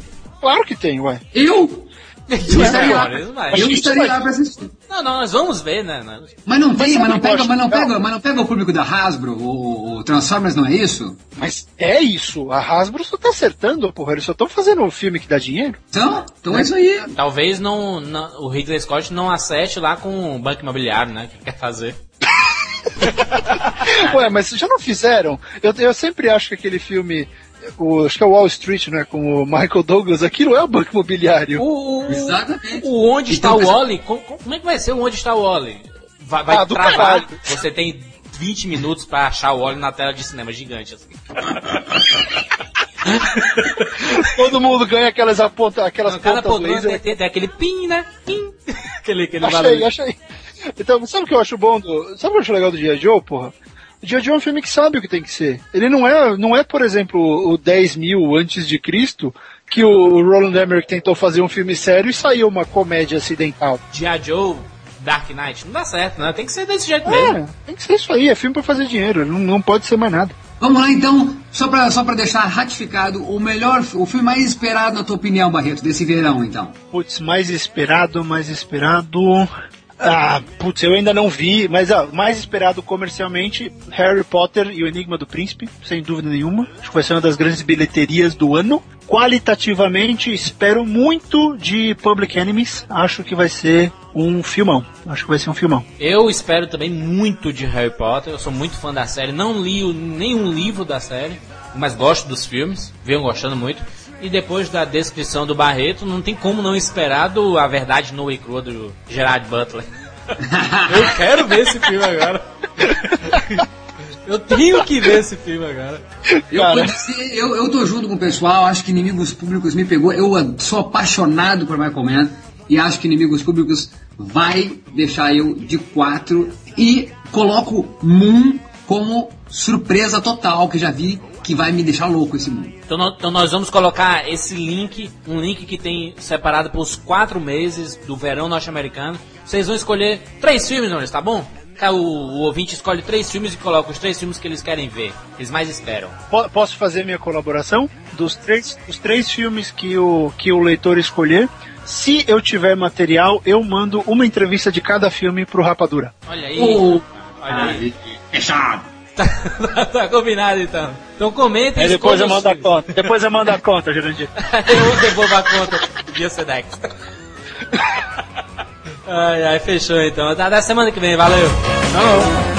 Claro que tem, ué. Eu? Eu estaria lá, eu estaria lá pra assistir. não, não, nós vamos ver, né? Mas não tem, mas não pega, mas não pega, mas não pega o público da Hasbro, o, o Transformers não é isso? Mas é isso. A Hasbro só tá acertando, porra. Eles só estão fazendo um filme que dá dinheiro. Então, então é isso aí. Talvez não, não- o Ridley Scott não acerte lá com o banco imobiliário, né? Que quer fazer. [laughs] Ué, mas já não fizeram? Eu, eu sempre acho que aquele filme. O, acho que é o Wall Street, né? Com o Michael Douglas. Aquilo é o banco imobiliário. O, o, Exatamente. o Onde está Então, o Wally? Co- co- Como é que vai ser o Onde está o Wally? Vai, vai Ah, do travar. caralho. Você tem 20 minutos pra achar o Wally na tela de cinema gigante. Assim. [laughs] Todo mundo ganha aquelas, aponta, aquelas Cada pontas laser. tem, tem, tem aquele pin, né? Pin. [laughs] aquele aquele Achei, barulho. achei. Então, sabe o que eu acho bom do. Sabe o que eu acho legal do Dia Joe, porra? O Dia Joe é um filme que sabe o que tem que ser. Ele não é, não é por exemplo, o 10 mil antes de Cristo, que o Roland Emmerich tentou fazer um filme sério e saiu uma comédia acidental. G.I. Joe, Dark Knight. Não dá certo, né? Tem que ser desse jeito mesmo. É, tem que ser isso aí, é filme pra fazer dinheiro, não, não pode ser mais nada. Vamos lá então, só pra, só pra deixar ratificado, o melhor, o filme mais esperado na tua opinião, Barreto, desse verão então. Putz, mais esperado, mais esperado. Ah, putz, eu ainda não vi, mas ah, mais esperado comercialmente, Harry Potter e o Enigma do Príncipe, sem dúvida nenhuma. Acho que vai ser uma das grandes bilheterias do ano. Qualitativamente, espero muito de Public Enemies. Acho que vai ser um filmão. Acho que vai ser um filmão. Eu espero também muito de Harry Potter. Eu sou muito fã da série. Não li nenhum livro da série, mas gosto dos filmes. Venho gostando muito. E depois da descrição do Barreto, não tem como não esperar do A Verdade Nua e Crua do Gerard Butler. [laughs] Eu quero ver esse filme agora. [laughs] Eu tenho que ver esse filme agora. Eu, dizer, eu, eu tô junto com o pessoal, acho que Inimigos Públicos me pegou. Eu sou apaixonado por Michael Mann e acho que Inimigos Públicos vai deixar eu de quatro e coloco Moon como surpresa total, que já vi que vai me deixar louco esse mundo. Então, então nós vamos colocar esse link, um link que tem separado por os quatro meses do verão norte-americano. Vocês vão escolher três filmes, não, tá bom? Cá O, o ouvinte escolhe três filmes e coloca os três filmes que eles querem ver, eles mais esperam. Po- Posso fazer minha colaboração? Dos três, dos três filmes que o, que o leitor escolher, se eu tiver material, eu mando uma entrevista de cada filme pro Rapadura. Olha aí. Oh, Olha aí. fechado. Tá, [laughs] tá, tá, combinado então. Então comenta e depois eu mando a conta. Depois eu mando a conta, Jurandir. [laughs] eu devolvo a conta via Sedex. Ai, ai, fechou então. Até a semana que vem, valeu. Tchau.